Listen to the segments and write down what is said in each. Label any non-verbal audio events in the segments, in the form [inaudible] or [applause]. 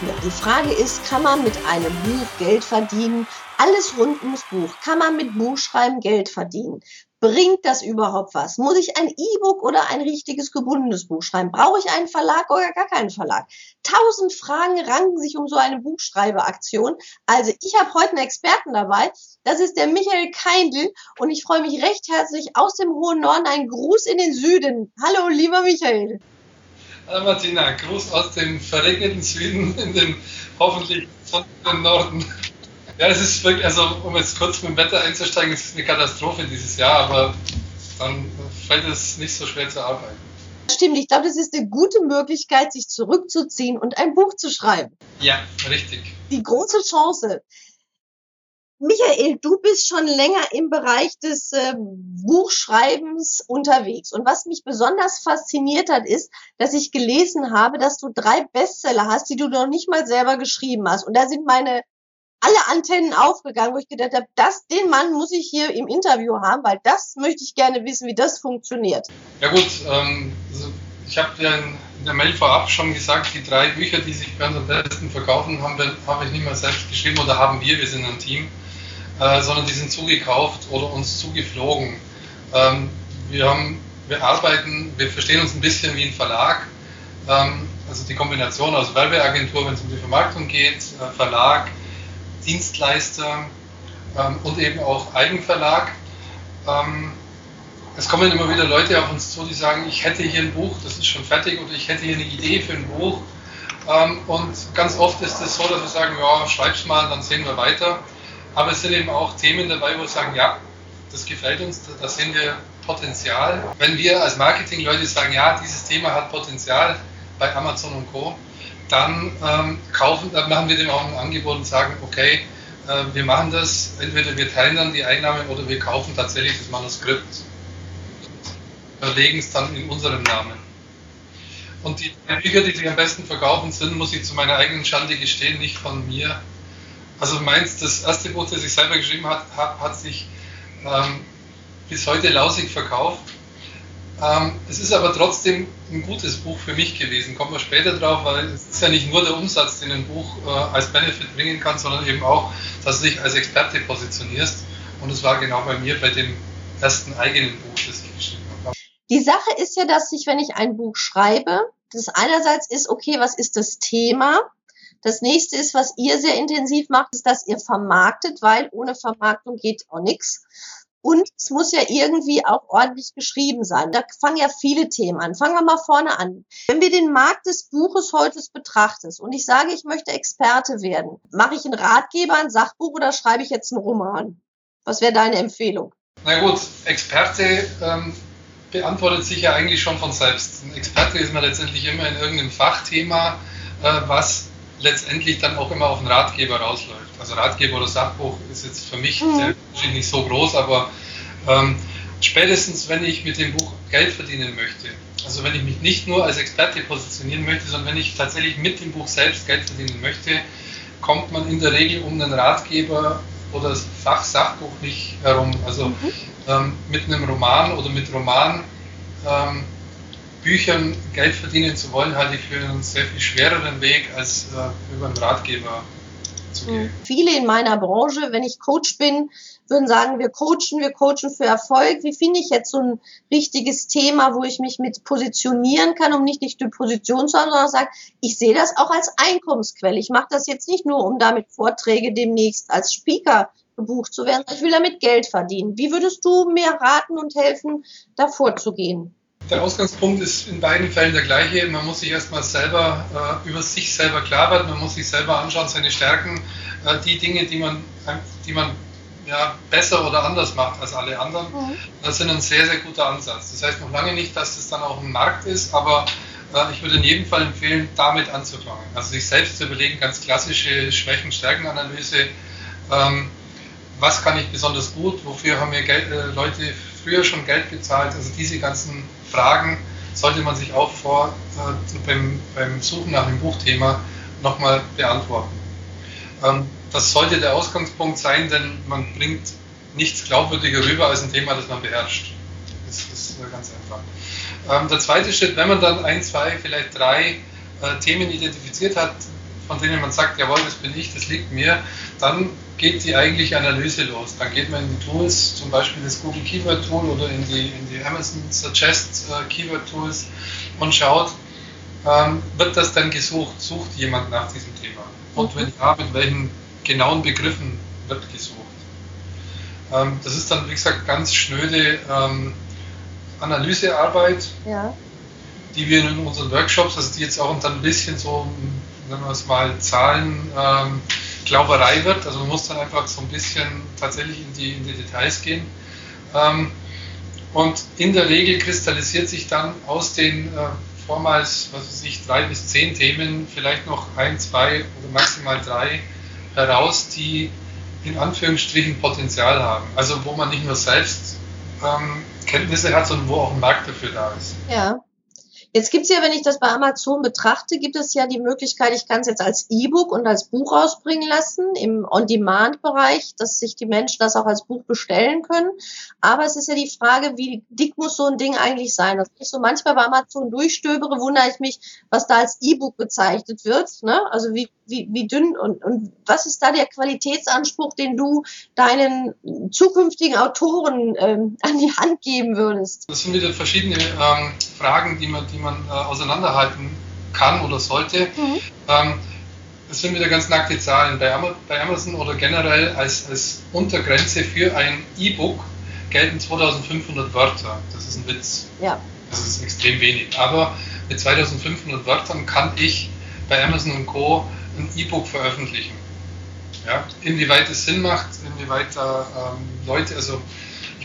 Ja, die Frage ist, kann man mit einem Buch Geld verdienen? Alles rund ums Buch. Kann man mit Buchschreiben Geld verdienen? Bringt das überhaupt was? Muss ich ein E-Book oder ein richtiges gebundenes Buch schreiben? Brauche ich einen Verlag oder gar keinen Verlag? Tausend Fragen ranken sich um so eine Buchschreibeaktion. Also ich habe heute einen Experten dabei. Das ist der Michael Keindl und ich freue mich recht herzlich aus dem hohen Norden. Ein Gruß in den Süden. Hallo, lieber Michael. Hallo Martina, Gruß aus dem verregneten Süden in den hoffentlich sonnigen Norden. Ja, es ist wirklich, also um jetzt kurz mit dem Wetter einzusteigen, es ist eine Katastrophe dieses Jahr, aber dann fällt es nicht so schwer zu arbeiten. Stimmt, ich glaube, das ist eine gute Möglichkeit, sich zurückzuziehen und ein Buch zu schreiben. Ja, richtig. Die große Chance. Michael, du bist schon länger im Bereich des äh, Buchschreibens unterwegs. Und was mich besonders fasziniert hat, ist, dass ich gelesen habe, dass du drei Bestseller hast, die du noch nicht mal selber geschrieben hast. Und da sind meine alle Antennen aufgegangen, wo ich gedacht habe, das, den Mann muss ich hier im Interview haben, weil das möchte ich gerne wissen, wie das funktioniert. Ja gut, ähm, also ich habe ja in, der Mail vorab schon gesagt, die drei Bücher, die sich uns am besten verkaufen, haben wir, habe ich nicht mal selbst geschrieben oder haben wir, wir sind ein Team. Äh, sondern die sind zugekauft oder uns zugeflogen. Ähm, wir, haben, wir arbeiten, wir verstehen uns ein bisschen wie ein Verlag, ähm, also die Kombination aus Werbeagentur, wenn es um die Vermarktung geht, äh, Verlag, Dienstleister ähm, und eben auch Eigenverlag. Ähm, es kommen immer wieder Leute auf uns zu, die sagen, ich hätte hier ein Buch, das ist schon fertig oder ich hätte hier eine Idee für ein Buch. Ähm, und ganz oft ist es so, dass wir sagen, ja, schreib's mal, dann sehen wir weiter. Aber es sind eben auch Themen dabei, wo wir sagen, ja, das gefällt uns, da sehen wir Potenzial. Wenn wir als Marketingleute sagen, ja, dieses Thema hat Potenzial bei Amazon und Co., dann ähm, kaufen, dann machen wir dem auch ein Angebot und sagen, okay, äh, wir machen das, entweder wir teilen dann die Einnahmen oder wir kaufen tatsächlich das Manuskript, verlegen es dann in unserem Namen. Und die Bücher, die sich am besten verkaufen sind, muss ich zu meiner eigenen Schande gestehen, nicht von mir, also meins, das erste Buch, das ich selber geschrieben habe, hat, hat sich ähm, bis heute lausig verkauft. Ähm, es ist aber trotzdem ein gutes Buch für mich gewesen. Kommen wir später drauf, weil es ist ja nicht nur der Umsatz, den ein Buch äh, als Benefit bringen kann, sondern eben auch, dass du dich als Experte positionierst. Und es war genau bei mir bei dem ersten eigenen Buch, das ich geschrieben habe. Die Sache ist ja, dass ich, wenn ich ein Buch schreibe, das einerseits ist, okay, was ist das Thema? Das nächste ist, was ihr sehr intensiv macht, ist, dass ihr vermarktet, weil ohne Vermarktung geht auch nichts. Und es muss ja irgendwie auch ordentlich geschrieben sein. Da fangen ja viele Themen an. Fangen wir mal vorne an. Wenn wir den Markt des Buches heute betrachten und ich sage, ich möchte Experte werden, mache ich einen Ratgeber, ein Sachbuch oder schreibe ich jetzt einen Roman? Was wäre deine Empfehlung? Na gut, Experte ähm, beantwortet sich ja eigentlich schon von selbst. Ein Experte ist man letztendlich immer in irgendeinem Fachthema, äh, was letztendlich dann auch immer auf den Ratgeber rausläuft. Also Ratgeber oder Sachbuch ist jetzt für mich mhm. nicht so groß, aber ähm, spätestens wenn ich mit dem Buch Geld verdienen möchte, also wenn ich mich nicht nur als Experte positionieren möchte, sondern wenn ich tatsächlich mit dem Buch selbst Geld verdienen möchte, kommt man in der Regel um einen Ratgeber oder das Fach Sachbuch nicht herum. Also mhm. ähm, mit einem Roman oder mit Roman ähm, Büchern Geld verdienen zu wollen, halte ich für einen sehr viel schwereren Weg, als äh, über einen Ratgeber zu gehen. Mhm. Viele in meiner Branche, wenn ich Coach bin, würden sagen, wir coachen, wir coachen für Erfolg. Wie finde ich jetzt so ein richtiges Thema, wo ich mich mit positionieren kann, um nicht, nicht die Position zu haben, sondern sagen, ich sehe das auch als Einkommensquelle. Ich mache das jetzt nicht nur, um damit Vorträge demnächst als Speaker gebucht zu werden. Ich will damit Geld verdienen. Wie würdest du mir raten und helfen, da vorzugehen? Der Ausgangspunkt ist in beiden Fällen der gleiche. Man muss sich erstmal selber äh, über sich selber klar werden, man muss sich selber anschauen, seine Stärken, äh, die Dinge, die man, die man ja, besser oder anders macht als alle anderen. Mhm. Das ist ein sehr, sehr guter Ansatz. Das heißt noch lange nicht, dass das dann auch ein Markt ist, aber Äh, ich würde in jedem Fall empfehlen, damit anzufangen. Also sich selbst zu überlegen, ganz klassische Schwächen-Stärken-Analyse. Ähm, was kann ich besonders gut? Wofür haben mir Geld, äh, Leute früher schon Geld bezahlt? Also diese ganzen Fragen sollte man sich auch vor äh, beim, beim, Suchen nach dem Buchthema nochmal beantworten. Ähm, das sollte der Ausgangspunkt sein, denn man bringt nichts glaubwürdiger rüber als ein Thema, das man beherrscht. Das ist äh, ganz einfach. Ähm, der zweite Schritt, wenn man dann ein, zwei, vielleicht drei äh, Themen identifiziert hat, von denen man sagt, jawohl, das bin ich, das liegt mir, dann geht die eigentliche Analyse los. Dann geht man in die Tools, zum Beispiel das Google Keyword Tool oder in die, in die Amazon Suggest äh, Keyword Tools und schaut, ähm, wird das dann gesucht? Sucht jemand nach diesem Thema? Und wenn ja, mit welchen genauen Begriffen wird gesucht? Ähm, das ist dann, wie gesagt, ganz schnöde ähm, Analysearbeit, ja. die wir in unseren Workshops, also die jetzt auch dann ein bisschen so, nennen wir es mal, Zahlen, ähm, Glauberei wird. Also man muss dann einfach so ein bisschen tatsächlich in die, in die Details gehen. Ähm, und in der Regel kristallisiert sich dann aus den äh, vormals, was weiß ich, drei bis zehn Themen vielleicht noch ein, zwei oder maximal drei heraus, die in Anführungsstrichen Potenzial haben. Also wo man nicht nur selbst ähm, Kenntnisse hat, sondern wo auch ein Markt dafür da ist. Ja. Jetzt gibt's ja, wenn ich das bei Amazon betrachte, gibt es ja die Möglichkeit, ich kann es jetzt als E-Book und als Buch rausbringen lassen im On-Demand-Bereich, dass sich die Menschen das auch als Buch bestellen können. Aber es ist ja die Frage, wie dick muss so ein Ding eigentlich sein? Dass ich so manchmal bei Amazon durchstöbere, wundere ich mich, was da als E-Book bezeichnet wird. Ne? Also wie, wie, wie dünn und, und was ist da der Qualitätsanspruch, den du deinen zukünftigen Autoren ähm, an die Hand geben würdest? Das sind wieder verschiedene ähm, Fragen, die man, die man äh, auseinanderhalten kann oder sollte. Mhm. Ähm, das sind wieder ganz nackte Zahlen. Bei, bei Amazon oder generell als, als Untergrenze für ein E-Book gelten 2500 Wörter. Das ist ein Witz. Ja. Das ist extrem wenig. Aber mit 2500 Wörtern kann ich bei Amazon und Co. ein E-Book veröffentlichen. Ja? Inwieweit es Sinn macht, inwieweit da ähm, Leute, also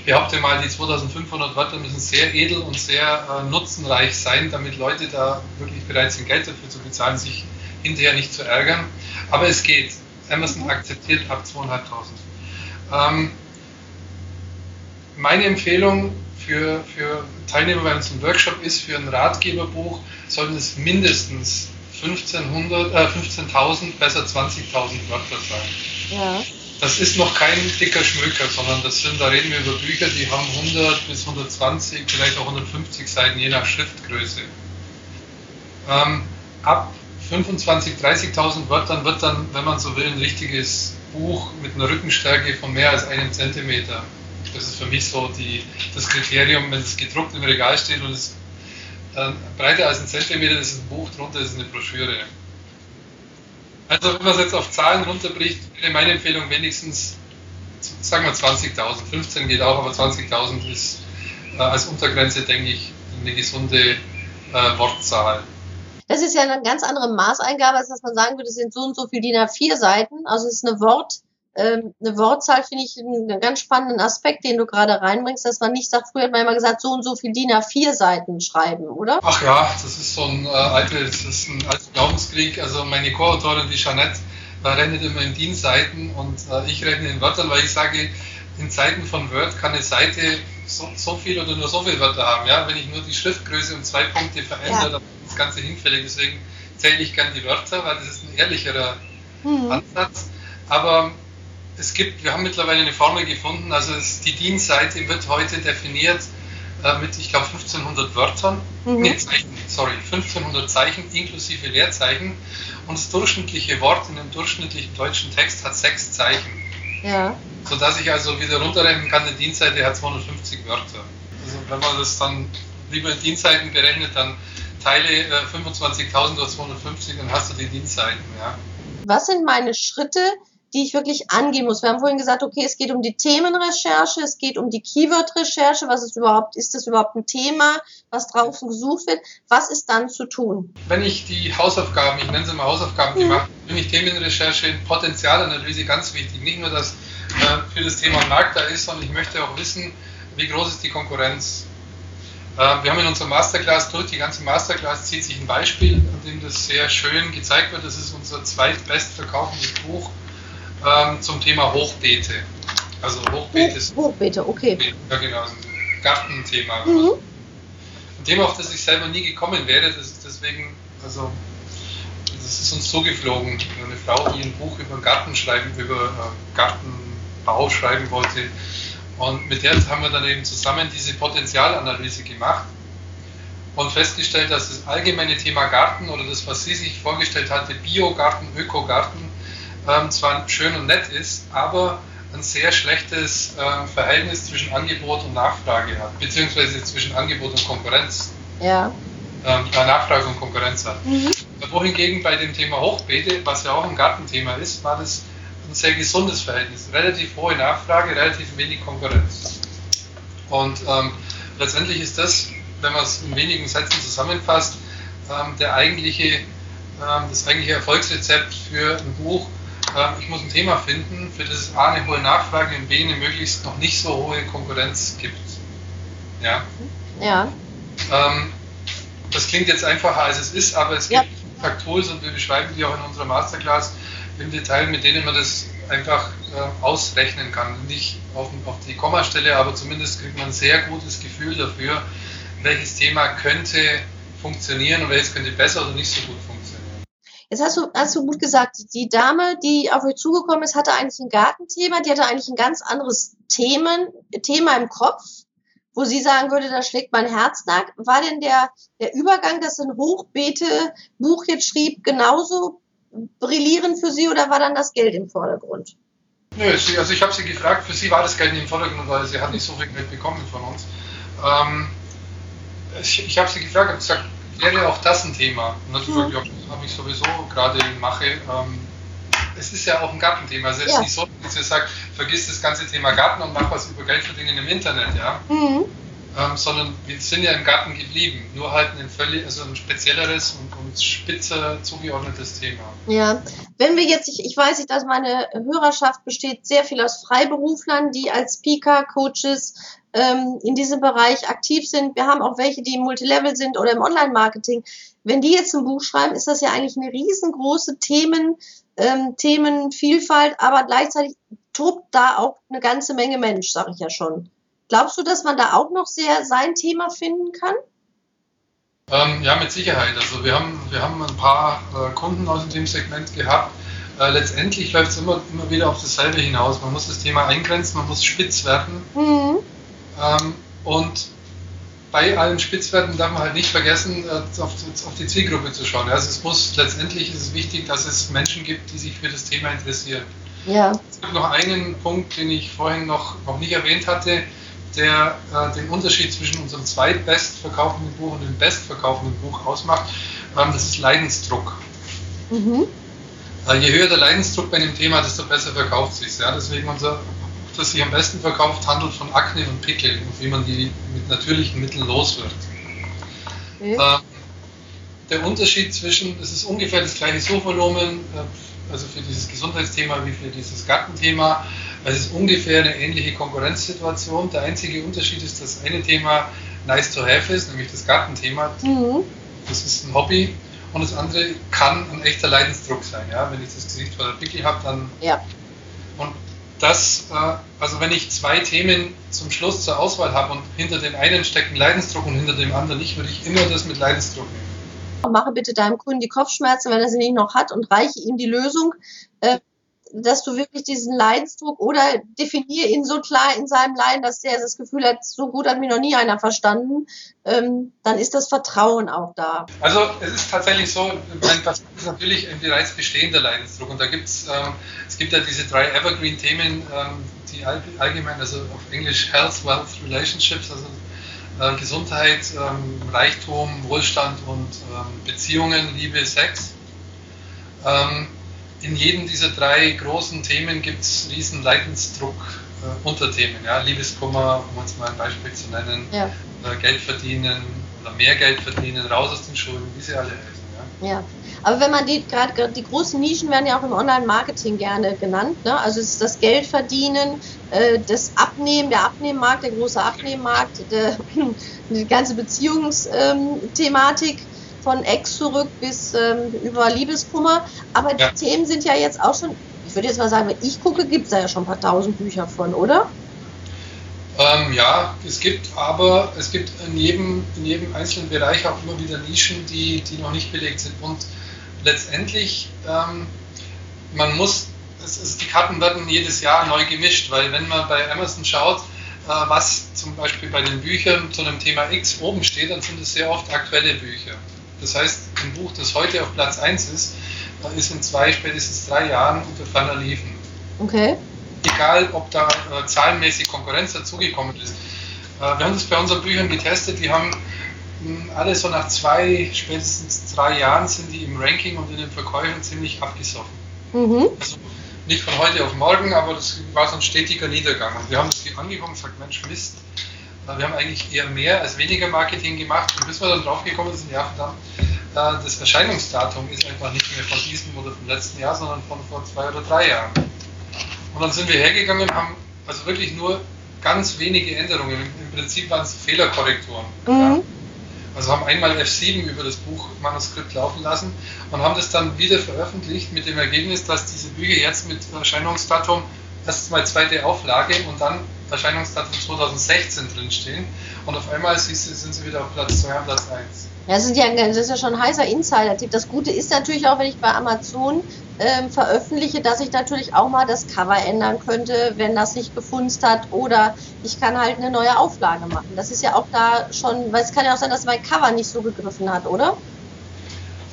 behaupte mal, die 2500 Wörter müssen sehr edel und sehr äh, nutzenreich sein, damit Leute da wirklich bereit sind, Geld dafür zu bezahlen, sich hinterher nicht zu ärgern. Aber es geht. Amazon akzeptiert ab 2500. Ähm, meine Empfehlung für, für Teilnehmer bei unserem Workshop ist, für ein Ratgeberbuch sollten es mindestens 15.000, äh, 15 besser 20.000 Wörter sein. Ja das ist noch kein dicker Schmöker, sondern das sind, da reden wir über Bücher, die haben 100 bis 120, vielleicht auch 150 Seiten, je nach Schriftgröße. Ähm, ab 25.000, 30.000 Wörtern wird dann, wenn man so will, ein richtiges Buch mit einer Rückenstärke von mehr als einem Zentimeter. Das ist für mich so die, das Kriterium, wenn es gedruckt im Regal steht und es äh, breiter als ein Zentimeter das ist ein Buch, drunter ist eine Broschüre. Also wenn man es jetzt auf Zahlen runterbricht, wäre meine Empfehlung wenigstens, sagen wir 20.000. 15 geht auch, aber 20.000 ist äh, als Untergrenze, denke ich, eine gesunde äh, Wortzahl. Das ist ja eine ganz andere Maßeingabe, als dass man sagen würde, es sind so und so viel DIN A4 Seiten. Also es ist eine Wort, ähm, eine Wortzahl finde ich einen ganz spannenden Aspekt, den du gerade reinbringst, dass man nicht sagt, früher hat man immer gesagt, so und so viel DIN A4 Seiten schreiben, oder? Ach ja, das ist so ein äh, altes, das ist ein alter Glaubenskrieg. Also meine Co-Autorin, die Jeanette, da rennt immer in DIN-Seiten und äh, ich rechne in Wörtern, weil ich sage, in Zeiten von Word kann eine Seite so, so, viel oder nur so viele Wörter haben. Ja? Wenn ich nur die Schriftgröße um zwei Punkte verändere, ja. dann ist das Ganze hinfällig. Deswegen zähle ich gerne die Wörter, weil das ist ein ehrlicherer mhm. Ansatz. Aber es gibt, wir haben mittlerweile eine Formel gefunden, also es, die DIN-Seite wird heute definiert äh, mit, ich glaube, 1500 Wörtern, mhm. nee, Zeichen, sorry, 1500 Zeichen inklusive Leerzeichen und das durchschnittliche Wort in einem durchschnittlichen deutschen Text hat sechs Zeichen. Ja. Sodass ich also wieder runterrechnen kann, die DIN-Seite hat 250 Wörter. Also wenn man das dann lieber in DIN-Seiten berechnet, dann teile äh, 25.000 durch 250, dann hast du die DIN-Seiten. Ja. Was sind meine Schritte, die ich wirklich angehen muss. Wir haben vorhin gesagt, okay, es geht um die Themenrecherche, es geht um die Keyword-Recherche, was ist überhaupt, ist das überhaupt ein Thema, was draußen gesucht wird, was ist dann zu tun? Wenn ich die Hausaufgaben, ich nenne sie mal Hausaufgaben mhm. gemacht, finde ich Themenrecherche, Potenzialanalyse ganz wichtig. Nicht nur, dass äh, für das Thema Markt da ist, sondern ich möchte auch wissen, wie groß ist die Konkurrenz. Äh, wir haben in unserer Masterclass durch, die ganze Masterclass zieht sich ein Beispiel, an dem das sehr schön gezeigt wird. Das ist unser zweitbestverkaufendes Buch ähm, zum Thema Hochbeete. Also Hochbeete ist. Hochbeete, okay. Ja, genau, ein Gartenthema. Mhm. Ein Thema, auf das ich selber nie gekommen wäre, das ist deswegen, also das ist uns zugeflogen. Eine Frau, die ein Buch über Garten schreiben, über äh, Gartenbau schreiben wollte. Und mit der haben wir dann eben zusammen diese Potenzialanalyse gemacht und festgestellt, dass das allgemeine Thema Garten oder das, was sie sich vorgestellt hatte, Biogarten, Ökogarten, ähm, zwar schön und nett ist, aber ein sehr schlechtes äh, Verhältnis zwischen Angebot und Nachfrage hat, beziehungsweise zwischen Angebot und Konkurrenz. Ja. Ähm, äh, Nachfrage und Konkurrenz hat. Mhm. Wohingegen bei dem Thema Hochbeete, was ja auch ein Gartenthema ist, war das ein sehr gesundes Verhältnis. Relativ hohe Nachfrage, relativ wenig Konkurrenz. Und ähm, letztendlich ist das, wenn man es in wenigen Sätzen zusammenfasst, ähm, der eigentliche, ähm, das eigentliche Erfolgsrezept für ein Buch. Ähm, ich muss ein Thema finden, für das es A eine hohe Nachfrage und B eine möglichst noch nicht so hohe Konkurrenz gibt. Ja. Ja. Ähm, das klingt jetzt einfacher als es ist, aber es gibt ja. Tools und wir beschreiben die auch in unserer Masterclass, im Detail, mit denen man das einfach äh, ausrechnen kann. Nicht auf, auf, die Kommastelle, aber zumindest kriegt man ein sehr gutes Gefühl dafür, welches Thema könnte funktionieren und welches könnte besser oder nicht so gut funktionieren. Jetzt hast du, hast du gut gesagt, die Dame, die auf euch zugekommen ist, hatte eigentlich ein Gartenthema, die hatte eigentlich ein ganz anderes Themen, Thema im Kopf, wo sie sagen würde, da schlägt mein Herz nach. War denn der, der Übergang, dass ein Hochbeete-Buch jetzt schrieb, genauso brillierend für Sie oder war dann das Geld im Vordergrund? Nö, also ich habe sie gefragt, für sie war das Geld nicht im Vordergrund, weil sie hat nicht so viel Geld bekommen von uns. Ähm, ich, ich habe sie gefragt, habe gesagt, wäre auch das ein Thema? Und dann mhm. habe ich sowieso gerade mache. Ähm, es ist ja auch ein Gartenthema. Also es ist ja. nicht so, dass ihr sagt, vergiss das ganze Thema Garten und mach was über Geld verdienen im Internet, ja. Mhm ähm, sondern wir sind ja im Garten geblieben, nur halt ein völlig, also ein spezielleres und, und spitzer zugeordnetes Thema. Ja, wenn wir jetzt, ich, ich weiß nicht, dass meine Hörerschaft besteht sehr viel aus Freiberuflern, die als Speaker, Coaches ähm, in diesem Bereich aktiv sind. Wir haben auch welche, die im Multilevel sind oder im Online-Marketing. Wenn die jetzt ein Buch schreiben, ist das ja eigentlich eine riesengroße Themen, ähm, Themenvielfalt, aber gleichzeitig tobt da auch eine ganze Menge Mensch, sage ich ja schon. Glaubst du, dass man da auch noch sehr sein Thema finden kann? Ähm, ja, mit Sicherheit. Also wir haben, wir haben ein paar äh, Kunden aus dem Segment gehabt. Äh, letztendlich läuft es immer, immer wieder auf dasselbe hinaus. Man muss das Thema eingrenzen, man muss spitz werden. Mhm. Ähm, und bei allen Spitzwerten darf man halt nicht vergessen, äh, auf, auf, die Zielgruppe zu schauen. Also es muss letztendlich ist es wichtig, dass es Menschen gibt, die sich für das Thema interessieren. Ja. Es gibt noch einen Punkt, den ich vorhin noch, noch nicht erwähnt hatte der äh, den Unterschied zwischen unserem zweitbestverkaufenden Buch und dem bestverkaufenden Buch ausmacht. Ähm, das ist Leidensdruck. Mhm. Äh, je höher der Leidensdruck bei dem Thema, desto besser verkauft sich ja? Deswegen unser das sich am besten verkauft, handelt von Akne und Pickeln und wie man die mit natürlichen Mitteln los wird. Okay. Ähm, der Unterschied zwischen, es ist ungefähr das gleiche Suchvolumen, äh, also für dieses Gesundheitsthema wie für dieses Gartenthema. Es ist ungefähr eine ähnliche Konkurrenzsituation. Der einzige Unterschied ist, dass eine Thema nice to have ist, nämlich das Gartenthema. Mhm. Das ist ein Hobby. Und das andere kann ein echter Leidensdruck sein. Ja? Wenn ich das Gesicht voller Pickel habe, dann. Ja. Und das, äh, also wenn ich zwei Themen zum Schluss zur Auswahl habe und hinter dem einen steckt ein Leidensdruck und hinter dem anderen nicht, würde ich immer das mit Leidensdruck nehmen. Mache bitte deinem Kunden die Kopfschmerzen, wenn er sie nicht noch hat und reiche ihm die Lösung. Dass du wirklich diesen Leidensdruck oder definier ihn so klar in seinem Leiden, dass der das Gefühl hat, so gut hat mich noch nie einer verstanden, ähm, dann ist das Vertrauen auch da. Also es ist tatsächlich so, das ist natürlich ein bereits bestehender Leidensdruck und da gibt es, ähm, es gibt ja diese drei Evergreen-Themen, ähm, die allgemein, also auf Englisch Health, Wealth, Relationships, also äh, Gesundheit, ähm, Reichtum, Wohlstand und ähm, Beziehungen, Liebe, Sex. Ähm, in jedem dieser drei großen Themen gibt es riesen Leidensdruck, äh, Unterthemen. Ja? Liebeskummer, um uns mal ein Beispiel zu nennen, ja. äh, Geld verdienen oder mehr Geld verdienen, raus aus den Schulden, wie sie alle heißen. Ja. ja. Aber wenn man die, gerade die großen Nischen werden ja auch im Online-Marketing gerne genannt. Ne? Also es ist das Geldverdienen, äh, das Abnehmen, der Abnehmmarkt, der große Abnehmmarkt, [clears throat] die ganze Beziehungsthematik. Von Ex zurück bis ähm, über Liebeskummer. Aber ja. die Themen sind ja jetzt auch schon, ich würde jetzt mal sagen, wenn ich gucke, gibt es da ja schon ein paar tausend Bücher von, oder? Ähm, ja, es gibt aber, es gibt in jedem, in jedem einzelnen Bereich auch immer wieder Nischen, die, die noch nicht belegt sind. Und letztendlich, ähm, man muss, es, es, die Karten werden jedes Jahr neu gemischt, weil wenn man bei Amazon schaut, äh, was zum Beispiel bei den Büchern zu einem Thema X oben steht, dann sind es sehr oft aktuelle Bücher. Das heißt, ein Buch, das heute auf Platz 1 ist, ist in zwei, spätestens drei Jahren unter ferner Liefen. Okay. Egal, ob da äh, zahlenmäßig Konkurrenz dazugekommen ist. Äh, wir haben das bei unseren Büchern getestet, die haben mh, hm, alle so nach zwei, spätestens drei Jahren sind die im Ranking und in den Verkäufen ziemlich abgesoffen. Mhm. Also nicht von heute auf morgen, aber das war so ein stetiger Niedergang. Und wir haben das angeguckt und gesagt, Mensch, Mist, wir haben eigentlich eher mehr als weniger Marketing gemacht und bis wir dann draufgekommen sind, ja verdammt, das Erscheinungsdatum ist einfach nicht mehr von diesem oder vom letzten Jahr, sondern von vor zwei oder drei Jahren. Und dann sind wir hergegangen und haben also wirklich nur ganz wenige Änderungen. Im Prinzip waren es Fehlerkorrekturen. Mhm. Ja. Also haben einmal F7 über das Buchmanuskript laufen lassen und haben das dann wieder veröffentlicht mit dem Ergebnis, dass diese Bücher jetzt mit Erscheinungsdatum erstmal zweite Auflage und dann Erscheinungsdatum 2016 drinstehen und auf einmal sind sie wieder auf Platz 2 und Platz 1. Ja, das, ja, das ist ja schon ein heißer Insider-Tipp. Das Gute ist natürlich auch, wenn ich bei Amazon ähm, veröffentliche, dass ich natürlich auch mal das Cover ändern könnte, wenn das nicht gefunzt hat. Oder ich kann halt eine neue Auflage machen. Das ist ja auch da schon, weil es kann ja auch sein, dass mein Cover nicht so gegriffen hat, oder?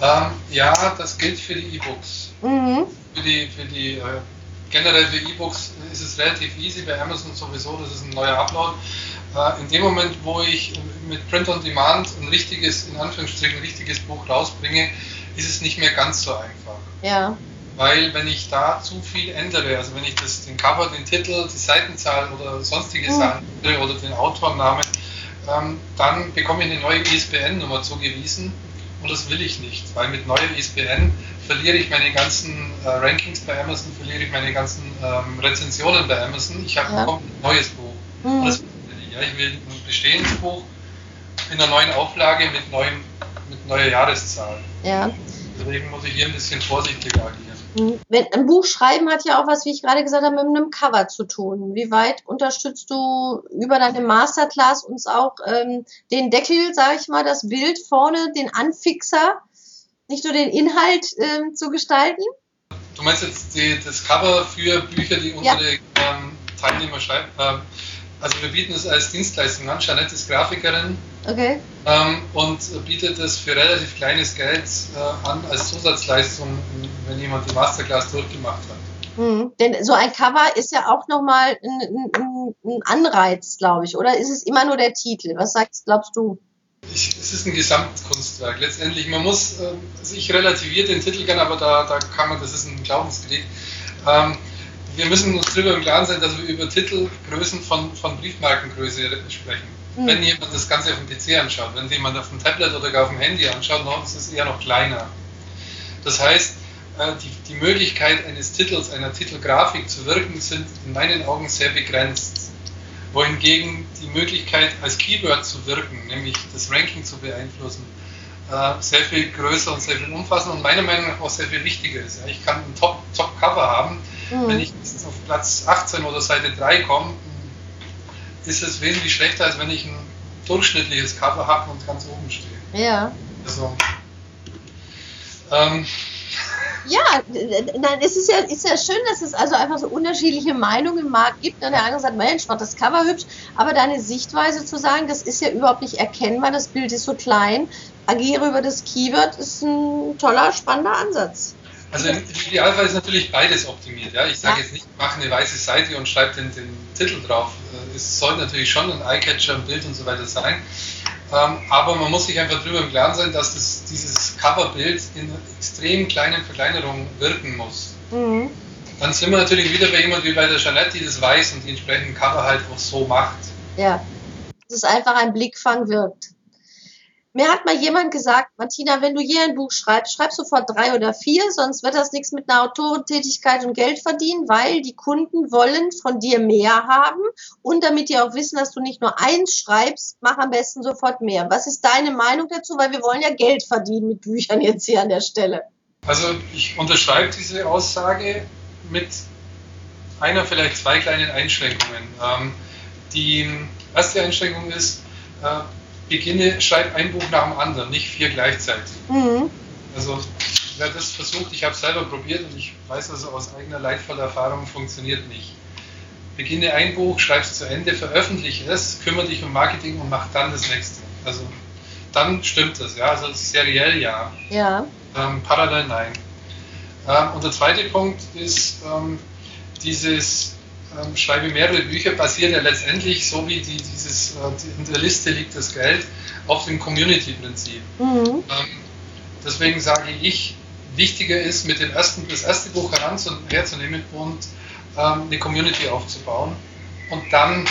Ähm, ja, das gilt für die E-Books. Mhm. Für die, für die äh, generell für E-Books ist es relativ easy, bei Amazon sowieso, das ist ein neuer Upload. Äh, in dem Moment, wo ich mit Print on Demand ein richtiges, in Anführungsstrichen, ein richtiges Buch rausbringe, ist es nicht mehr ganz so einfach. Ja. Weil wenn ich da zu viel ändere, also wenn ich das, den Cover, den Titel, die Seitenzahl oder sonstige mhm. Sachen oder den Autornamen, ähm, dann bekomme ich eine neue ISBN-Nummer zugewiesen und das will ich nicht, weil mit neuer ISBN verliere ich meine ganzen äh, Rankings bei Amazon, verliere ich meine ganzen ähm, Rezensionen bei Amazon. Ich habe ja. ein neues Buch. Mhm. Das will ich. Ja, ich will ein bestehendes Buch in einer neuen Auflage mit, neuen, mit neuer Jahreszahl. Ja. Deswegen muss ich hier ein bisschen vorsichtiger agieren. Wenn, ein Buch schreiben hat ja auch was, wie ich gerade gesagt habe, mit einem Cover zu tun. Wie weit unterstützt du über deine Masterclass uns auch ähm, den Deckel, sage ich mal, das Bild vorne, den Anfixer, nicht nur den Inhalt ähm, zu gestalten? Du meinst jetzt die, das Cover für Bücher, die unsere ja. ähm, Teilnehmer schreiben? Ähm, also wir bieten es als Dienstleistung an. Jeanette ist Grafikerin okay. ähm, und bietet es für relativ kleines Geld äh, an als Zusatzleistung, wenn jemand die Masterclass durchgemacht hat. Hm, denn so ein Cover ist ja auch nochmal ein, ein, ein Anreiz, glaube ich, oder ist es immer nur der Titel? Was sagst, glaubst du? Ich, es ist ein Gesamtkunstwerk. Letztendlich, man muss, äh, also ich relativiere den Titel gern, aber da, da kann man, das ist ein Glaubenskrieg. Ähm, wir müssen uns darüber im Klaren sein, dass wir über Titelgrößen von, von Briefmarkengröße sprechen. Mhm. Wenn jemand das Ganze auf dem PC anschaut, wenn jemand auf dem Tablet oder gar auf dem Handy anschaut, dann ist es eher noch kleiner. Das heißt, äh, die, die Möglichkeit eines Titels, einer Titelgrafik zu wirken, sind in meinen Augen sehr begrenzt. Wohingegen die Möglichkeit, als Keyword zu wirken, nämlich das Ranking zu beeinflussen, äh, sehr viel größer und sehr viel umfassender und meiner Meinung nach auch sehr viel wichtiger ist. Ich kann ein Top-Cover Top haben, mhm. wenn ich auf Platz 18 oder Seite 3 komme, ist es wesentlich schlechter, als wenn ich ein durchschnittliches Cover habe und ganz oben stehe. Ja. Also, ähm, ja, nein, es ist ja, ist ja schön, dass es also einfach so unterschiedliche Meinungen im Markt gibt. Und der eine sagt, Mensch, macht das Cover hübsch, aber deine Sichtweise zu sagen, das ist ja überhaupt nicht erkennbar, das Bild ist so klein, agiere über das Keyword, ist ein toller, spannender Ansatz. Also im Idealfall ist natürlich beides optimiert. Ja? Ich sage ja. jetzt nicht, mache eine weiße Seite und schreibe den, den Titel drauf. Äh, es soll natürlich schon ein Eyecatcher, ein Bild und so weiter sein. Ähm, aber man muss sich einfach darüber im Klaren sein, dass das, dieses Coverbild in extrem kleinen Verkleinerungen wirken muss. Mhm. Dann sind wir natürlich wieder bei jemand wie bei der Jeanette, die das weiß und die entsprechenden Cover halt auch so macht. Ja, dass es einfach ein Blickfang wirkt. Mir hat mal jemand gesagt, Martina, wenn du hier ein Buch schreibst, schreib sofort drei oder vier, sonst wird das nichts mit einer Autorentätigkeit und Geld verdienen, weil die Kunden wollen von dir mehr haben und damit die auch wissen, dass du nicht nur eins schreibst, mach am besten sofort mehr. Was ist deine Meinung dazu? Weil wir wollen ja Geld verdienen mit Büchern jetzt hier an der Stelle. Also ich unterschreibe diese Aussage mit einer, vielleicht zwei kleinen Einschränkungen. Ähm, die erste Einschränkung ist, äh, beginne, schreib ein Buch nach dem anderen, nicht vier gleichzeitig. Mhm. Also wer das versucht, ich habe es selber probiert und ich weiß also aus eigener leidvoller Erfahrung, funktioniert nicht. Beginne ein Buch, schreib es zu Ende, veröffentliche es, kümmere dich um Marketing und mach dann das nächste. Also dann stimmt das, ja. Also seriell ja. Ja. Ähm, parallel nein. Ähm, und der zweite Punkt ist ähm, dieses ähm, schreibe mehrere Bücher, basiert ja letztendlich, so wie die, dieses, äh, in der Liste liegt das Geld, auf dem Community-Prinzip. Mhm. Ähm, deswegen sage ich, wichtiger ist, mit dem ersten, das erste Buch herzunehmen und ähm, eine Community aufzubauen. Und dann,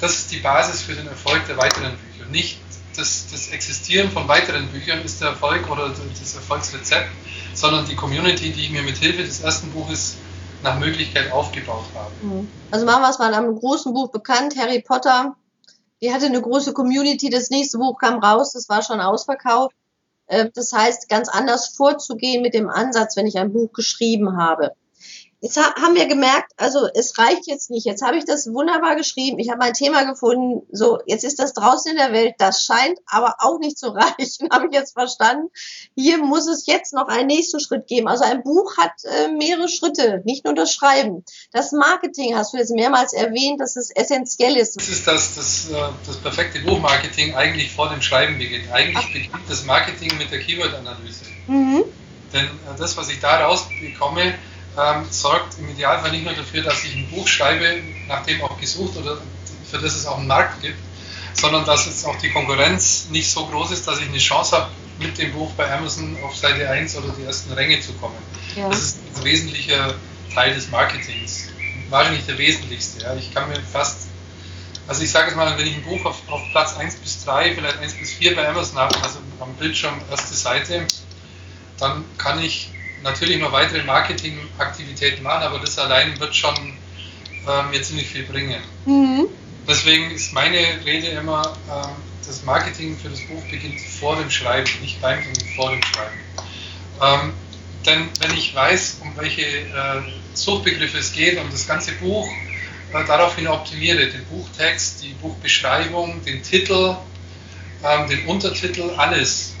das ist die Basis für den Erfolg der weiteren Bücher. Nicht das, das Existieren von weiteren Büchern ist der Erfolg oder das Erfolgsrezept, sondern die Community, die ich mir mit Hilfe des ersten Buches nach Möglichkeit aufgebaut haben. Mhm. Also machen wir es mal an einem großen Buch bekannt, Harry Potter. Die hatte eine große Community, das nächste Buch kam raus, das war schon ausverkauft. Äh, das heißt, ganz anders vorzugehen mit dem Ansatz, wenn ich ein Buch geschrieben habe. Jetzt haben wir gemerkt, also es reicht jetzt nicht. Jetzt habe ich das wunderbar geschrieben. Ich habe mein Thema gefunden. So, jetzt ist das draußen in der Welt. Das scheint aber auch nicht zu [laughs] reichen, habe ich jetzt verstanden. Hier muss es jetzt noch einen nächsten Schritt geben. Also ein Buch hat äh, mehrere Schritte, nicht nur das Schreiben. Das Marketing hast du jetzt mehrmals erwähnt, dass es essentiell ist. Das ist das, das, äh, das perfekte Buchmarketing eigentlich vor dem Schreiben beginnt. Eigentlich Ach. beginnt das Marketing mit der Keyword-Analyse. Mhm. Denn äh, das, was ich da rausbekomme, ähm, sorgt im Idealfall nicht nur dafür, dass ich ein Buch schreibe, nach dem auch gesucht oder für das es auch einen Markt gibt, sondern dass jetzt auch die Konkurrenz nicht so groß ist, dass ich eine Chance habe, mit dem Buch bei Amazon auf Seite 1 oder die ersten Ränge zu kommen. Ja. Das ist ein wesentlicher Teil des Marketings. Wahrscheinlich der wesentlichste. Ja. Ich kann mir fast, also ich sage es mal, wenn ich ein Buch auf, auf Platz 1 bis 3, vielleicht 1 bis 4 bei Amazon habe, also am Bildschirm erste Seite, dann kann ich natürlich noch weitere Marketingaktivitäten machen, aber das allein wird schon äh, mir ziemlich viel bringen. Mhm. Deswegen ist meine Rede immer, äh, das Marketing für das Buch beginnt vor dem Schreiben, nicht beim, sondern vor dem Schreiben. Ähm, denn wenn ich weiß, um welche äh, Suchbegriffe es geht und das ganze Buch äh, daraufhin optimiere, den Buchtext, die Buchbeschreibung, den Titel, ähm, den Untertitel, alles,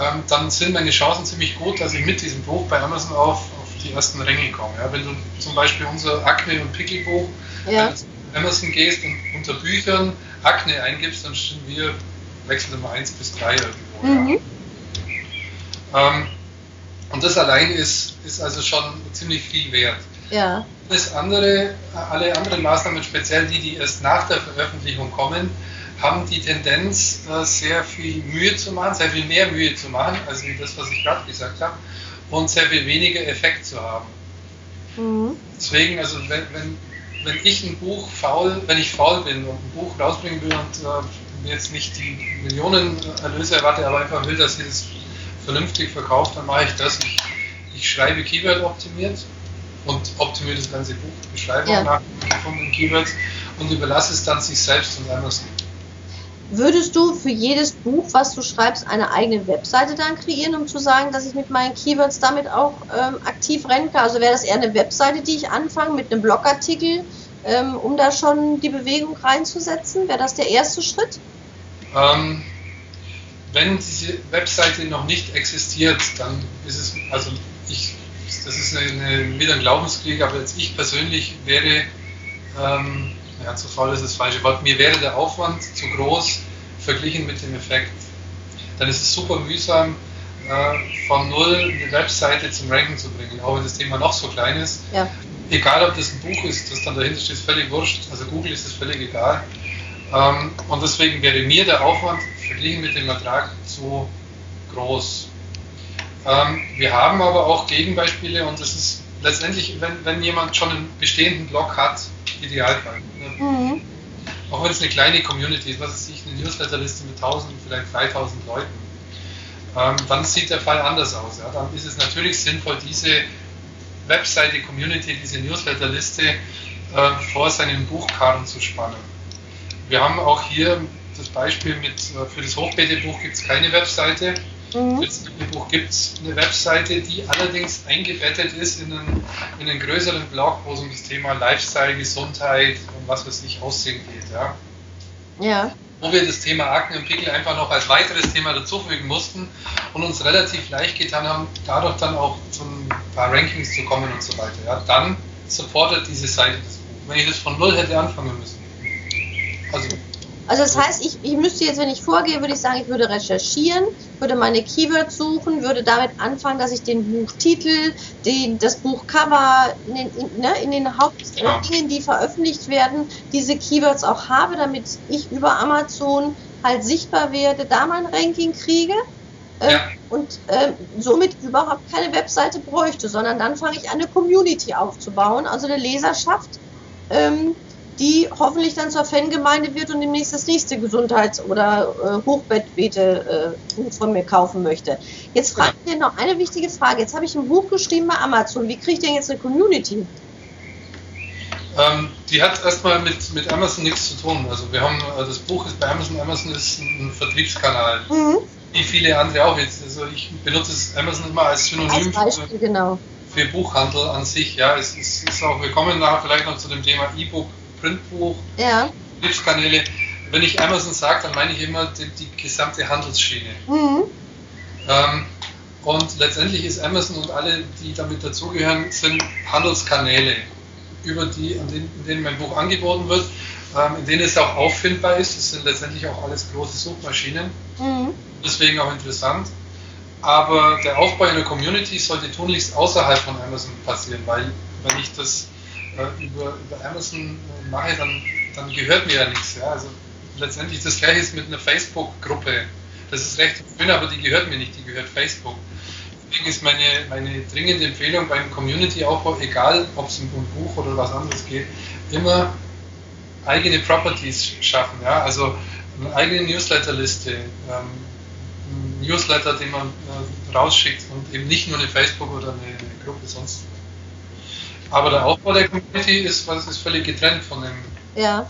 ähm, dann sind meine Chancen ziemlich gut, dass ich mit diesem Buch bei Amazon auf, auf die ersten Ränge komme. Ja, wenn du zum Beispiel unser Akne- und Pickelbuch ja. bei Amazon gehst und unter Büchern Akne eingibst, dann stehen wir Wechselnummer 1 bis 3 irgendwo. Mhm. Ja. Ähm, und das allein ist, ist also schon ziemlich viel wert. Ja. Das andere, alle anderen Maßnahmen, speziell die, die erst nach der Veröffentlichung kommen, haben die Tendenz, äh, sehr viel Mühe zu machen, sehr viel mehr Mühe zu machen, als das, was ich gerade gesagt habe, und sehr viel weniger Effekt zu haben. Mhm. Deswegen, also wenn, wenn, wenn ich ein Buch faul, wenn ich faul bin und ein Buch rausbringen will und äh, jetzt nicht die Millionen Erlöse erwarte, aber einfach will, dass ich es vernünftig verkauft, dann mache ich das. Ich, ich schreibe Keyword optimiert und optimiere das ganze Buch, beschreibe ja. nach gefundenen Keywords und überlasse es dann sich selbst und Amazon. Würdest du für jedes Buch, was du schreibst, eine eigene Webseite dann kreieren, um zu sagen, dass ich mit meinen Keywords damit auch ähm, aktiv rennen kann? Also wäre das eher eine Webseite, die ich anfange mit einem Blogartikel, ähm, um da schon die Bewegung reinzusetzen? Wäre das der erste Schritt? Ähm, wenn diese Webseite noch nicht existiert, dann ist es, also ich, das ist eine, eine, wieder ein Glaubenskrieg, aber jetzt ich persönlich wäre ähm, ja, zu faul ist das falsche Wort. Mir wäre der Aufwand zu groß verglichen mit dem Effekt. Dann ist es super mühsam, äh, von null eine Webseite zum Ranken zu bringen, auch wenn das Thema noch so klein ist. Ja. Egal, ob das ein Buch ist, das dann dahinter steht, ist völlig wurscht. Also Google ist es völlig egal. Ähm, und deswegen wäre mir der Aufwand verglichen mit dem Ertrag zu groß. Ähm, wir haben aber auch Gegenbeispiele und das ist letztendlich, wenn, wenn jemand schon einen bestehenden Blog hat, Idealfall. Mhm. auch wenn es eine kleine Community ist, was weiß ich, eine Newsletterliste mit 1000, vielleicht 3000 Leuten, ähm, dann sieht der Fall anders aus. Ja? Dann ist es natürlich sinnvoll, diese Webseite, Community, diese Newsletterliste äh, vor seinen Buchkarren zu spannen. Wir haben auch hier das Beispiel mit, äh, für das Hochbeetebuch gibt es keine Webseite. Mhm. Für das Buch gibt es eine Webseite, die allerdings eingebettet ist in einen, in einen größeren Blog, wo es um das Thema Lifestyle, Gesundheit und was weiß ich aussehen geht. Ja. ja. Wo wir das Thema Akne und Pickel einfach noch als weiteres Thema dazufügen mussten und uns relativ leicht getan haben, dadurch dann auch zu ein paar Rankings zu kommen und so weiter. Ja. Dann supportet diese Seite das Buch. Wenn ich das von Null hätte anfangen müssen. Also also das heißt, ich, ich müsste jetzt, wenn ich vorgehe, würde ich sagen, ich würde recherchieren, würde meine Keywords suchen, würde damit anfangen, dass ich den Buchtitel, den, das Buchcover in den, in, ne, in den Hauptdingen, die veröffentlicht werden, diese Keywords auch habe, damit ich über Amazon halt sichtbar werde, da mein Ranking kriege. Äh, ja. und äh, somit überhaupt keine Webseite bräuchte, sondern dann fange ich an, eine Community aufzubauen, also eine Leserschaft, ähm, die hoffentlich dann zur Fangemeinde wird und demnächst das nächste Gesundheits- oder äh, Hochbettbeete äh, von mir kaufen möchte. Jetzt frage ich dir noch eine wichtige Frage. Jetzt habe ich ein Buch geschrieben bei Amazon. Wie kriege ich denn jetzt eine Community? Ähm, die hat erstmal mit, mit Amazon nichts zu tun. Also wir haben, äh, das Buch ist bei Amazon, Amazon ist ein, Vertriebskanal. Mhm. Wie viele andere auch jetzt. Also ich benutze Amazon immer als Synonym als Beispiel, für, genau. für Buchhandel an sich. Ja, es, es ist auch, wir kommen nachher vielleicht noch zu dem Thema E-Book Printbuch, ja. Hilfskanäle. Wenn ich Amazon sage, dann meine ich immer die, die gesamte Handelsschiene. Mhm. Ähm, und letztendlich ist Amazon und alle, die damit dazugehören, sind Handelskanäle, über die, an denen, in denen mein Buch angeboten wird, ähm, in denen es auch auffindbar ist. Das sind letztendlich auch alles große Suchmaschinen. Mhm. Deswegen auch interessant. Aber der Aufbau einer Community sollte tunlichst außerhalb von Amazon passieren, weil wenn ich das über, über Amazon mache, dann, dann gehört mir ja nichts. Ja? Also letztendlich das gleiche ist mit einer Facebook-Gruppe. Das ist recht schön, aber die gehört mir nicht, die gehört Facebook. Deswegen ist meine, meine dringende Empfehlung beim Community-Aufbau, egal ob es um ein Buch oder was anderes geht, immer eigene Properties schaffen. Ja? Also eine eigene Newsletterliste, ähm, Newsletter, den man äh, rausschickt und eben nicht nur eine Facebook oder eine, eine Gruppe sonst aber der Aufbau der Community ist, was ist völlig getrennt von dem. Ja.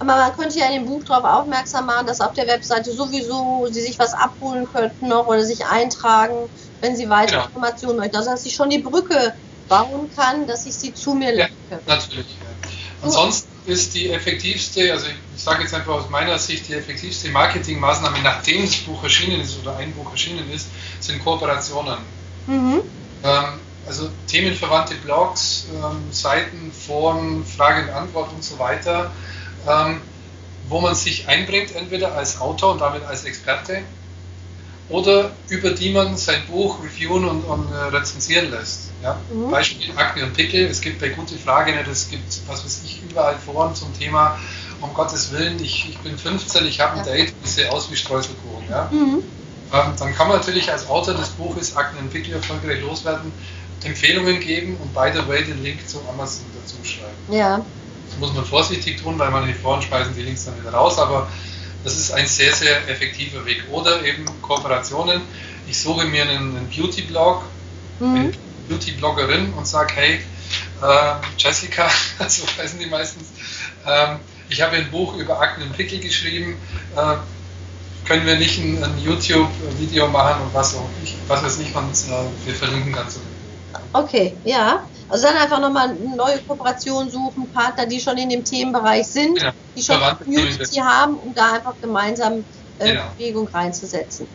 Aber man könnte ja in dem Buch darauf aufmerksam machen, dass auf der Webseite sowieso Sie sich was abholen könnten noch oder sich eintragen, wenn Sie weitere genau. Informationen möchten. Also dass ich schon die Brücke bauen kann, dass ich sie zu mir lenke. Ja, natürlich. Ja. Ansonsten ist die effektivste, also ich sage jetzt einfach aus meiner Sicht, die effektivste Marketingmaßnahme, nachdem das Buch erschienen ist oder ein Buch erschienen ist, sind Kooperationen. Mhm. Ähm, also themenverwandte Blogs, ähm, Seiten, Foren, Frage und Antwort und so weiter, ähm, wo man sich einbringt, entweder als Autor und damit als Experte oder über die man sein Buch reviewen und, und äh, rezensieren lässt. Ja? Mhm. Beispiel Akne und Pickel, es gibt bei Gute Frage nicht, es gibt, was weiß ich, überall Foren zum Thema, um Gottes Willen, ich, ich bin 15, ich habe ein Date, ich sehe aus wie Streuselkuchen. Ja? Mhm. Ähm, dann kann man natürlich als Autor des Buches Akne und Pickel erfolgreich loswerden, Empfehlungen geben und by the way den Link zu Amazon dazu schreiben. Ja. Das muss man vorsichtig tun, weil man die Foren speisen die Links dann wieder raus, aber das ist ein sehr, sehr effektiver Weg. Oder eben Kooperationen. Ich suche mir einen, einen Beauty-Blog, mhm. eine Beauty-Bloggerin und sage, hey, äh, Jessica, [laughs] so heißen die meistens, äh, ich habe ein Buch über Akne und Pickel geschrieben, äh, können wir nicht ein, ein YouTube-Video machen und was auch nicht, was weiß nicht, und äh, wir verlinken dann zu Okay, ja. Also dann einfach nochmal eine neue Kooperation suchen, Partner, die schon in dem Themenbereich sind, ja, die schon eine Community haben, um da einfach gemeinsam äh, genau. Bewegung reinzusetzen.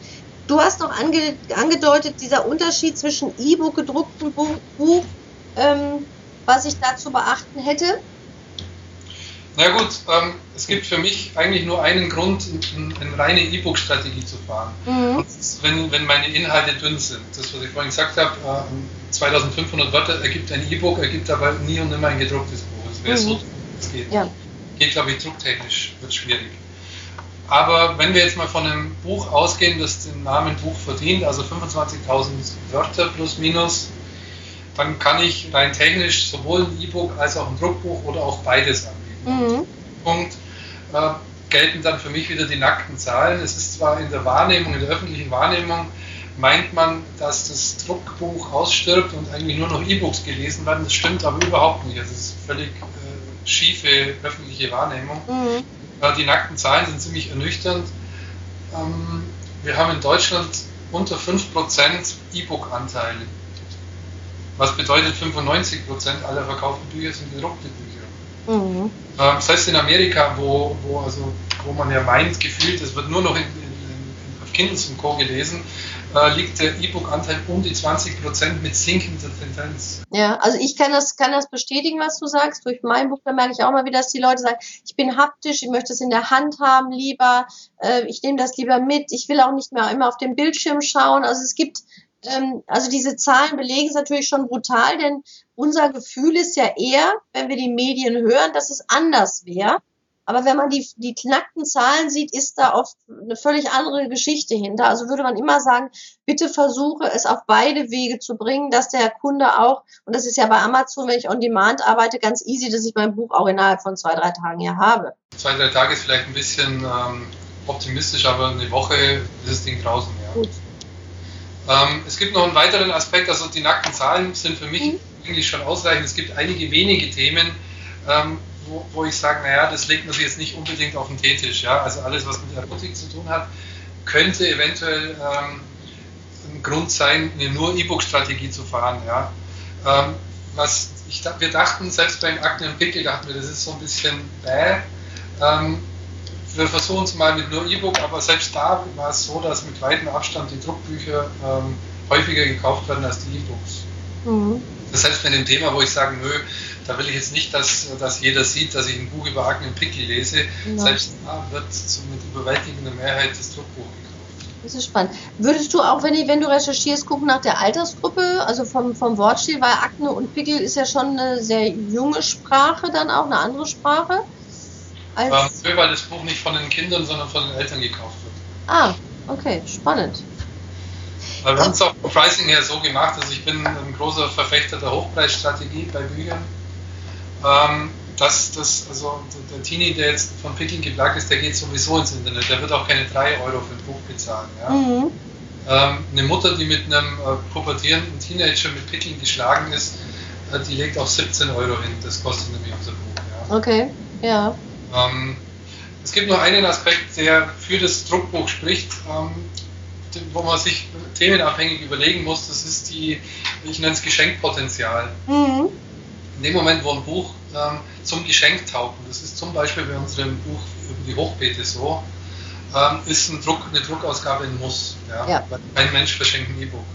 Du hast noch ange angedeutet, dieser Unterschied zwischen E-Book, gedrucktem Buch, Buch ähm, was ich da zu beachten hätte. Na gut, ähm, es gibt für mich eigentlich nur einen Grund, eine reine E-Book-Strategie zu fahren. Mhm. wenn, wenn meine Inhalte dünn sind. Das, was ich vorhin gesagt habe, äh, 2500 Wörter ergibt ein E-Book, ergibt aber nie und nimmer ein gedrucktes Buch. Das wäre mhm. so, das geht. Ja. Geht, glaube ich, drucktechnisch, wird schwierig. Aber wenn wir jetzt mal von einem Buch ausgehen, das den Namen Buch verdient, also 25.000 Wörter plus minus, dann kann ich rein technisch sowohl ein E-Book als auch ein Druckbuch oder auch beides anbieten. Mhm. Punkt äh, gelten dann für mich wieder die nackten Zahlen. Es ist zwar in der Wahrnehmung, in der öffentlichen Wahrnehmung, meint man, dass das Druckbuch ausstirbt und eigentlich nur noch E-Books gelesen werden. Das stimmt aber überhaupt nicht. Also es ist völlig äh, schiefe öffentliche Wahrnehmung. Mhm. Äh, die nackten Zahlen sind ziemlich ernüchternd. Ähm, wir haben in Deutschland unter 5% E-Book-Anteile. Was bedeutet, 95% aller verkauften Bücher sind gedruckte Bücher. Mhm. Ähm, selbst in Amerika, wo, wo, also, wo man ja meint, gefühlt, es wird nur noch in, in, in, auf Kindles und Co. gelesen, äh, liegt der E-Book-Anteil um die 20 Prozent mit sinkender Tendenz. Ja, also ich kann das, kann das bestätigen, was du sagst. Durch mein Buch, da merke ich auch mal wieder, dass die Leute sagen, ich bin haptisch, ich möchte es in der Hand haben lieber, äh, ich nehme das lieber mit, ich will auch nicht mehr immer auf dem Bildschirm schauen. Also es gibt, ähm, also diese Zahlen belegen es natürlich schon brutal, denn unser Gefühl ist ja eher, wenn wir die Medien hören, dass es anders wäre. Aber wenn man die, die knackten Zahlen sieht, ist da oft eine völlig andere Geschichte hinter. Also würde man immer sagen, bitte versuche es auf beide Wege zu bringen, dass der Kunde auch, und das ist ja bei Amazon, wenn ich on demand arbeite, ganz easy, dass ich mein Buch auch innerhalb von zwei, drei Tagen hier habe. Zwei, drei Tage ist vielleicht ein bisschen ähm, optimistisch, aber eine Woche ist das Ding draußen, ja. Gut. Ähm, es gibt noch einen weiteren Aspekt, also die nackten Zahlen sind für mich mhm. eigentlich schon ausreichend. Es gibt einige wenige Themen, ähm, wo, wo ich sage, naja, das legt man sich jetzt nicht unbedingt auf den Teetisch. Ja? Also alles, was mit Erotik zu tun hat, könnte eventuell ähm, ein Grund sein, eine nur E-Book-Strategie zu fahren. Ja? Ähm, was ich, wir dachten, selbst beim Akne und Pickel, dachten wir, das ist so ein bisschen bäh. Ähm, wir versuchen es mal mit nur E-Book, aber selbst da war es so, dass mit weitem Abstand die Druckbücher ähm, häufiger gekauft werden als die E-Books. Mhm. Das heißt, mit dem Thema, wo ich sage, nö, da will ich jetzt nicht, dass, dass jeder sieht, dass ich ein Buch über Akne und Pickel lese. Ja. Selbst da wird so mit überwältigender Mehrheit das Druckbuch gekauft. Das ist spannend. Würdest du auch, wenn, ich, wenn du recherchierst, gucken nach der Altersgruppe, also vom, vom Wortstil, weil Akne und Pickel ist ja schon eine sehr junge Sprache, dann auch eine andere Sprache? Als ähm, weil das Buch nicht von den Kindern, sondern von den Eltern gekauft wird. Ah, okay, spannend. wir haben es auch vom Pricing her so gemacht, also ich bin ein großer Verfechter der Hochpreisstrategie bei Büchern ähm, dass das, also der Teenie, der jetzt von Pickeln geplagt ist, der geht sowieso ins Internet. Der wird auch keine 3 Euro für ein Buch bezahlen. Ja? Mhm. Ähm, eine Mutter, die mit einem äh, pubertierenden Teenager mit Pickeln geschlagen ist, äh, die legt auch 17 Euro hin. Das kostet nämlich unser Buch. Ja? Okay, ja. Ähm, es gibt noch einen Aspekt, der für das Druckbuch spricht, ähm, wo man sich themenabhängig überlegen muss. Das ist die, ich nenne es Geschenkpotenzial. Mhm in dem Moment, wo ein Buch ähm, zum Geschenk taugt, und das ist zum Beispiel bei unserem Buch über die Hochbeete so, ähm, ist ein Druck, eine Druckausgabe ein Muss. Ja? ja. kein Mensch verschenkt ein E-Book.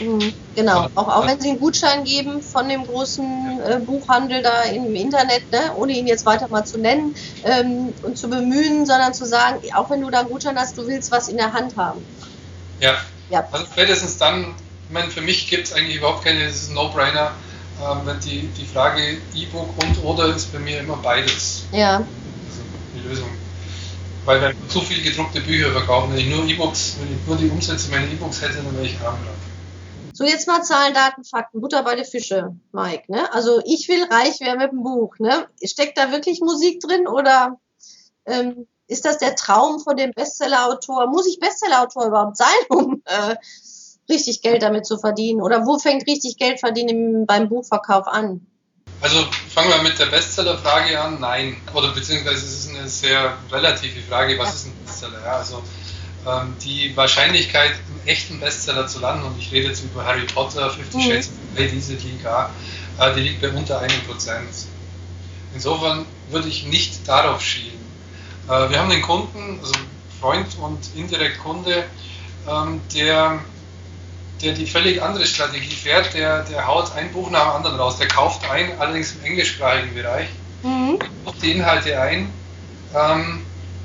Mhm, genau, auch, auch wenn Sie einen Gutschein geben von dem großen äh, Buchhandel da im Internet, ne, ohne ihn jetzt weiter mal zu nennen ähm, und zu bemühen, sondern zu sagen, auch wenn du da einen Gutschein hast, du willst was in der Hand haben. Ja, ja. also spätestens dann, ich meine, für mich gibt es eigentlich überhaupt keine, das ist ein No-Brainer, ähm, die, die Frage E-Book und oder ist bei mir immer beides. Ja. Also die Lösung. Weil wir zu viele gedruckte Bücher verkaufen. Wenn ich nur E-Books, wenn ich nur die Umsätze meiner E-Books hätte, dann wäre ich arm dran. So, jetzt mal Zahlen, Daten, Fakten, Butter bei den Fische, Mike. Ne? Also ich will reich werden mit dem Buch. Ne? Steckt da wirklich Musik drin oder ähm, ist das der Traum von dem Bestsellerautor? Muss ich Bestsellerautor überhaupt sein, [laughs] um äh, richtig Geld damit zu verdienen? Oder wo fängt richtig Geld verdienen beim Buchverkauf an? Also fangen wir mit der Bestsellerfrage an. Nein. Oder beziehungsweise es ist eine sehr relative Frage, was ja. ist ein Bestseller? Ja, also ähm, die Wahrscheinlichkeit, echten Bestseller zu landen, und ich rede jetzt über Harry Potter, Fifty mhm. Shades of Grey, diese Liga, äh, die liegt bei unter einem Prozent. Insofern würde ich nicht darauf schielen. Äh, wir haben den Kunden, also Freund und indirekt Kunde, ähm, der der die völlig andere Strategie fährt, der, der haut ein Buch nach dem anderen raus. Der kauft ein, allerdings im englischsprachigen Bereich, mhm. kauft die Inhalte ein ähm,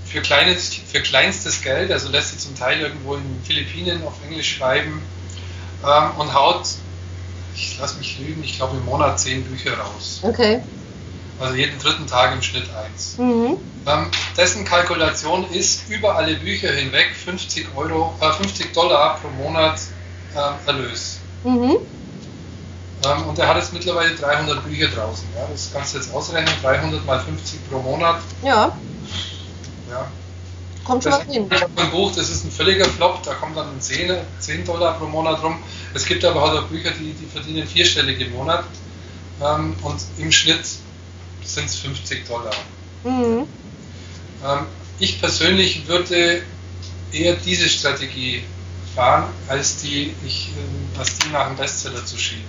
für, kleines, für kleinstes Geld, also lässt sie zum Teil irgendwo in den Philippinen auf Englisch schreiben ähm, und haut, ich lasse mich lügen, ich glaube im Monat zehn Bücher raus. Okay. Also jeden dritten Tag im Schnitt eins. Mhm. Ähm, dessen Kalkulation ist über alle Bücher hinweg 50, Euro, äh, 50 Dollar pro Monat äh, Erlös. Mhm. Ähm, und er hat jetzt mittlerweile 300 Bücher draußen. Ja, das kannst du jetzt ausrechnen, 300 mal 50 pro Monat. Ja. Ja. Kommt schon Das hin. ist ein Buch, das ist ein völliger Flop, da kommt dann 10, 10 Dollar pro Monat rum. Es gibt aber halt auch Bücher, die, die verdienen vierstellig im Monat ähm, und im Schnitt sind es 50 Dollar. Mhm. Ähm, ich persönlich würde eher diese Strategie fahren, als die, ich, ähm, als die nach dem Bestseller zu schieben.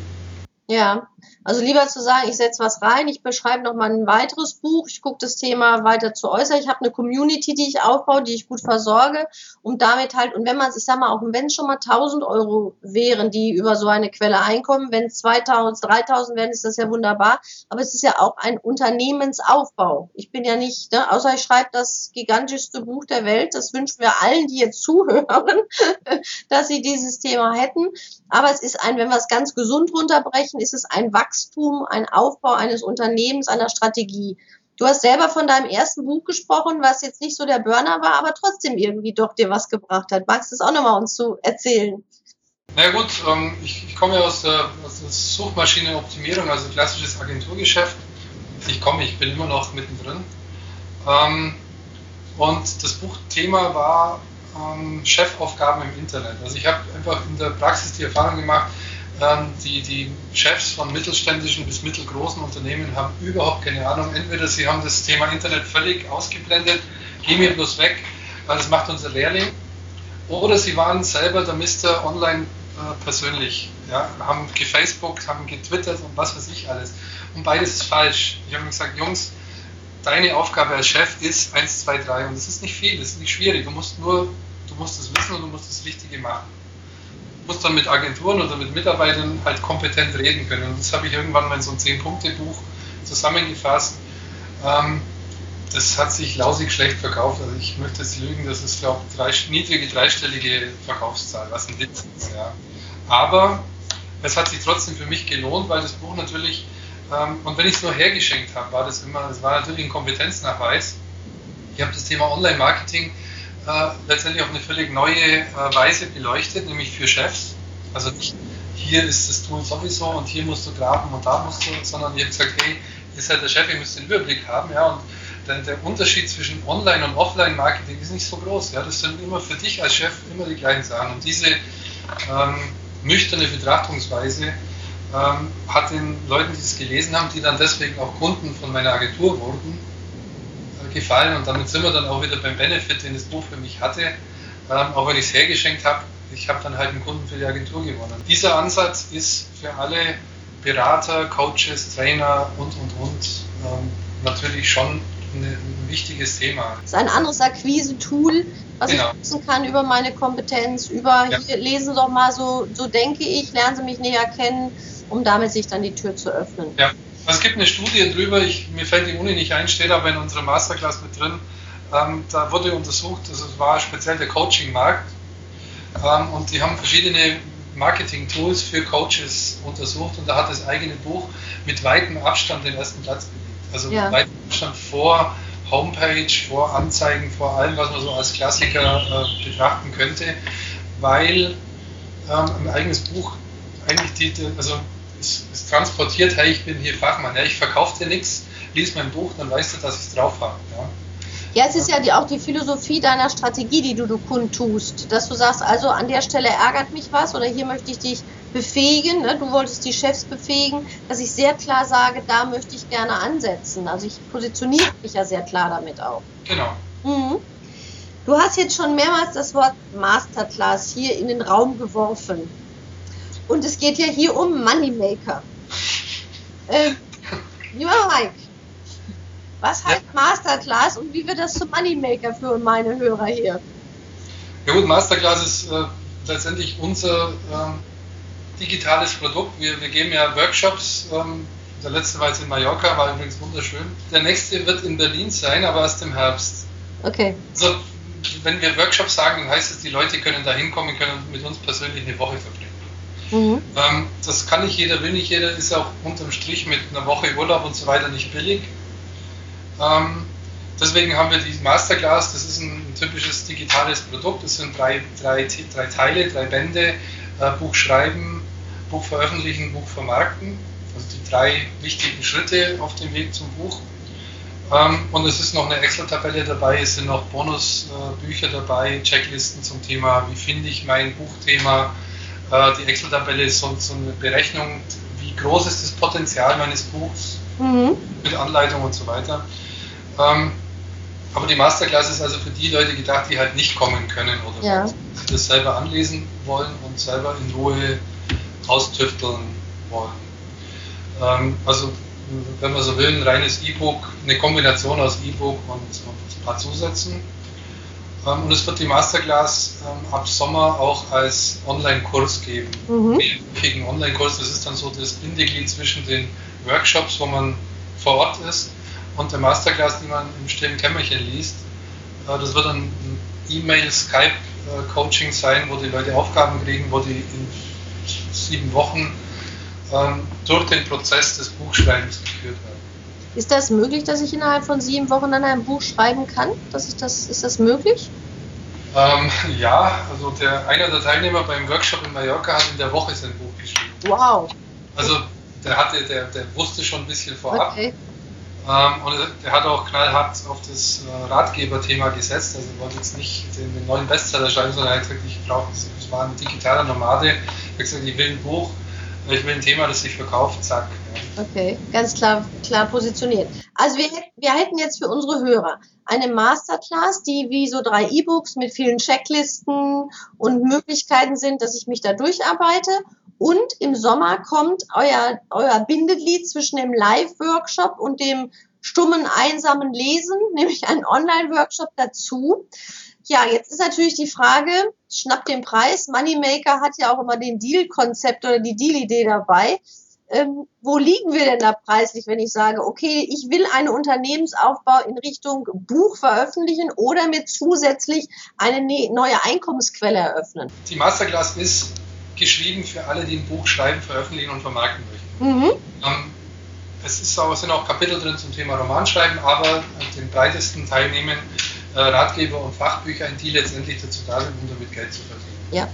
Ja, also lieber zu sagen, ich setze was rein, ich beschreibe nochmal ein weiteres Buch, ich gucke das Thema weiter zu äußern, ich habe eine Community, die ich aufbaue, die ich gut versorge, um damit halt, und wenn man, ich sag mal, auch wenn es schon mal 1000 Euro wären, die über so eine Quelle einkommen, wenn es 2000, 3000 wären, ist das ja wunderbar, aber es ist ja auch ein Unternehmensaufbau. Ich bin ja nicht, ne, außer ich schreibe das gigantischste Buch der Welt, das wünschen wir allen, die jetzt [laughs] zuhören, dass sie dieses Thema hätten, aber es ist ein, wenn wir es ganz gesund runterbrechen, ist es ein Wachstum, ein Aufbau eines Unternehmens, einer Strategie. Du hast selber von deinem ersten Buch gesprochen, was jetzt nicht so der Burner war, aber trotzdem irgendwie doch dir was gebracht hat. Magst du es auch nochmal uns zu erzählen? Na gut, ähm, ich, komme ja aus der, aus der Suchmaschinenoptimierung, also klassisches Agenturgeschäft. Ich komme, ich bin immer noch mittendrin. Ähm, und das Buchthema war ähm, Chefaufgaben im Internet. Also ich habe einfach in der Praxis die Erfahrung gemacht, die, die Chefs von mittelständischen bis mittelgroßen Unternehmen haben überhaupt keine Ahnung. Entweder sie haben das Thema Internet völlig ausgeblendet, gehen mir bloß weg, weil das macht unser Lehrling. Oder sie waren selber der Mister online äh, persönlich, ja, haben gefacebookt, haben getwittert und was weiß ich alles. Und beides ist falsch. Ich habe gesagt, Jungs, deine Aufgabe als Chef ist 1, 2, 3 und das ist nicht viel, das ist nicht schwierig. Du musst nur, du musst es wissen und du musst das Richtige machen. Du musst dann mit Agenturen oder mit Mitarbeitern halt kompetent reden können. Und das habe ich irgendwann mal in so ein 10-Punkte-Buch zusammengefasst. Ähm, das hat sich lausig schlecht verkauft. Also ich möchte jetzt lügen, das ist, glaube ich, drei, niedrige dreistellige Verkaufszahl, was ein Witz ist. Ja. Aber es hat sich trotzdem für mich gelohnt, weil das Buch natürlich, ähm, und wenn ich es nur hergeschenkt habe, war das immer, es war natürlich ein Kompetenznachweis. Ich habe das Thema Online-Marketing äh, letztendlich auf eine völlig neue äh, Weise beleuchtet, nämlich für Chefs. Also nicht hier ist das Tool sowieso und hier musst du graben und da musst du, sondern ich habe gesagt, hey, ihr seid der Chef, ihr müsst den Überblick haben, ja, und der, der Unterschied zwischen Online- und Offline-Marketing ist nicht so groß, ja, das sind immer für dich als Chef immer die gleichen Sachen und diese ähm, nüchterne Betrachtungsweise ähm, hat den Leuten, die es gelesen haben, die dann deswegen auch Kunden von meiner Agentur wurden, gefallen und damit sind wir dann auch wieder beim Benefit, den das Buch für mich hatte, ähm, auch wenn ich es hergeschenkt habe, ich habe dann halt einen Kunden für die Agentur gewonnen. Dieser Ansatz ist für alle Berater, Coaches, Trainer und, und, und ähm, natürlich schon ein, wichtiges Thema. Das ist ein anderes Akquise-Tool, was Genau. ich nutzen kann über meine Kompetenz, über Ja. hier lesen Sie doch mal so, so denke ich, lernen Sie mich näher kennen, um damit sich dann die Tür zu öffnen. Ja, es gibt eine Studie drüber, ich, mir fällt die Uni nicht ein, steht aber in unserer Masterclass mit drin. Ähm, da wurde untersucht, das war speziell der Coaching-Markt ähm, und die haben verschiedene Marketing-Tools für Coaches untersucht und da hat das eigene Buch mit weitem Abstand den ersten Platz belegt. Also Ja. weitem Abstand vor Homepage, vor Anzeigen, vor allem, was man so als Klassiker äh, betrachten könnte, weil ähm, ein eigenes Buch eigentlich die, also transportiert, hey, ich bin hier Fachmann, ja, ich verkaufe dir nichts, lies mein Buch, dann weißt du, dass ich es drauf habe. Ja. Ja, es ist ja die, auch die Philosophie deiner Strategie, die du, du kundtust, dass du sagst, also an der Stelle ärgert mich was oder hier möchte ich dich befähigen, ne? du wolltest die Chefs befähigen, dass ich sehr klar sage, da möchte ich gerne ansetzen. Also ich positioniere mich ja sehr klar damit auch. Genau. Mhm. Du hast jetzt schon mehrmals das Wort Masterclass hier in den Raum geworfen. Und es geht ja hier um Moneymaker. Äh, lieber Mike, was heißt Masterclass und wie wird das zum Moneymaker für meine Hörer hier? Ja gut, Masterclass ist äh, letztendlich unser ähm, digitales Produkt. Wir, wir geben ja Workshops. Ähm, der letzte war jetzt in Mallorca, war übrigens wunderschön. Der nächste wird in Berlin sein, aber erst im Herbst. Okay. Also, wenn wir Workshops sagen, dann heißt es, die Leute können da hinkommen, können mit uns persönlich eine Woche verbringen. Mhm. Ähm, das kann nicht jeder, will nicht jeder, ist auch unterm Strich mit einer Woche Urlaub und so weiter nicht billig. Ähm, deswegen haben wir die Masterclass, das ist ein, typisches digitales Produkt, das sind drei, drei, drei Teile, drei Bände, äh, Buch schreiben, Buch veröffentlichen, Buch vermarkten. Also die drei wichtigen Schritte auf dem Weg zum Buch. Ähm, und es ist noch eine Excel-Tabelle dabei, es sind noch Bonusbücher dabei, Checklisten zum Thema, wie finde ich mein Buchthema. Äh, die Excel-Tabelle ist so, so, eine Berechnung, wie groß ist das Potenzial meines Buchs mhm. mit Anleitung und so weiter. Ähm, aber die Masterclass ist also für die Leute gedacht, die halt nicht kommen können oder ja. das selber anlesen wollen und selber in Ruhe austüfteln wollen. Ähm, also wenn man so will, ein reines E-Book, eine Kombination aus E-Book und, und, ein paar Zusätzen. Ähm, und es wird die Masterclass ähm, ab Sommer auch als Online-Kurs geben. Mhm. Online-Kurs, das ist dann so das Bindeglied zwischen den Workshops, wo man vor Ort ist, und der Masterclass, die man im stillen Kämmerchen liest. Äh, das wird ein E-Mail, Skype-Coaching sein, wo die Leute Aufgaben kriegen, wo die in sieben Wochen ähm, durch den Prozess des Buchschreibens. Ist das möglich, dass ich innerhalb von sieben Wochen dann ein Buch schreiben kann? Das ist, das, ist das möglich? Ähm, ja, also der, einer der Teilnehmer beim Workshop in Mallorca hat in der Woche sein Buch geschrieben. Wow. Also der hatte, der, der wusste schon ein bisschen vorab. Okay. Ähm, und der hat auch knallhart auf das äh, Ratgeberthema gesetzt. Also er wollte jetzt nicht den, den, neuen Bestseller schreiben, sondern er hat gesagt, ich brauche, das war ein digitaler Nomade. Er hat gesagt, ich will ein Buch, ich will ein Thema, das sich verkauft, zack. Okay, ganz klar, klar positioniert. Also wir, wir hätten jetzt für unsere Hörer eine Masterclass, die wie so drei E-Books mit vielen Checklisten und Möglichkeiten sind, dass ich mich da durcharbeite. Und im Sommer kommt euer, euer Bindeglied zwischen dem Live-Workshop und dem stummen, einsamen Lesen, [laughs] nämlich ein Online-Workshop dazu. Ja, jetzt ist natürlich die Frage, schnapp den Preis. Moneymaker hat ja auch immer den Deal-Konzept oder die Deal-Idee dabei. Ähm, wo liegen wir denn da preislich, wenn ich sage, okay, ich will einen Unternehmensaufbau in Richtung Buch veröffentlichen oder mir zusätzlich eine ne-, neue Einkommensquelle eröffnen? Die Masterclass ist geschrieben für alle, die ein Buch schreiben, veröffentlichen und vermarkten möchten. Mhm. Ähm, es ist auch, sind auch Kapitel drin zum Thema Romanschreiben, aber den breitesten Teil nehmen äh, Ratgeber und Fachbücher die letztendlich dazu da sind, um damit Geld zu verdienen. Ja.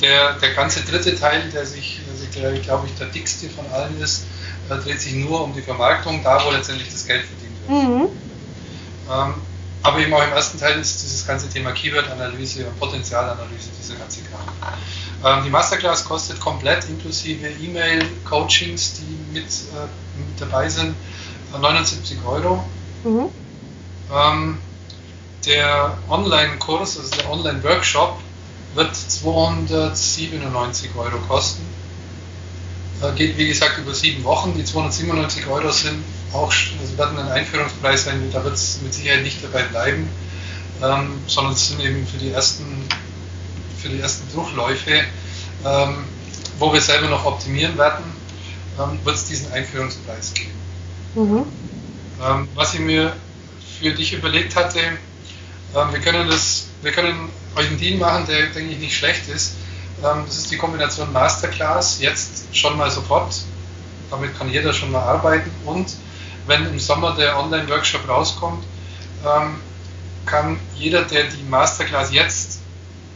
Der, der ganze dritte Teil, der sich, der, glaube ich, der dickste von allen ist, äh, dreht sich nur um die Vermarktung, da wo letztendlich das Geld verdient wird. Mhm. Ähm, aber eben auch im ersten Teil ist dieses ganze Thema Keyword-Analyse und Potenzialanalyse, dieser ganze Kram. Ähm, die Masterclass kostet komplett inklusive E-Mail-Coachings, die mit, äh, mit dabei sind, 79 Euro. Mhm. Ähm, der Online-Kurs, also der Online-Workshop, wird 297 Euro kosten. Äh, geht wie gesagt über sieben Wochen. Die 297 Euro sind auch, also werden ein Einführungspreis sein, da wird es mit Sicherheit nicht dabei bleiben, ähm, sondern es sind eben für die ersten, für die ersten Durchläufe, ähm, wo wir selber noch optimieren werden, ähm, wird es diesen Einführungspreis geben. Mhm. Ähm, was ich mir für dich überlegt hatte, ähm, wir können das, wir können euch einen Deal machen, der denke ich nicht schlecht ist. Ähm, das ist die Kombination Masterclass, jetzt schon mal sofort. Damit kann jeder schon mal arbeiten. Und wenn im Sommer der Online-Workshop rauskommt, ähm, kann jeder, der die Masterclass jetzt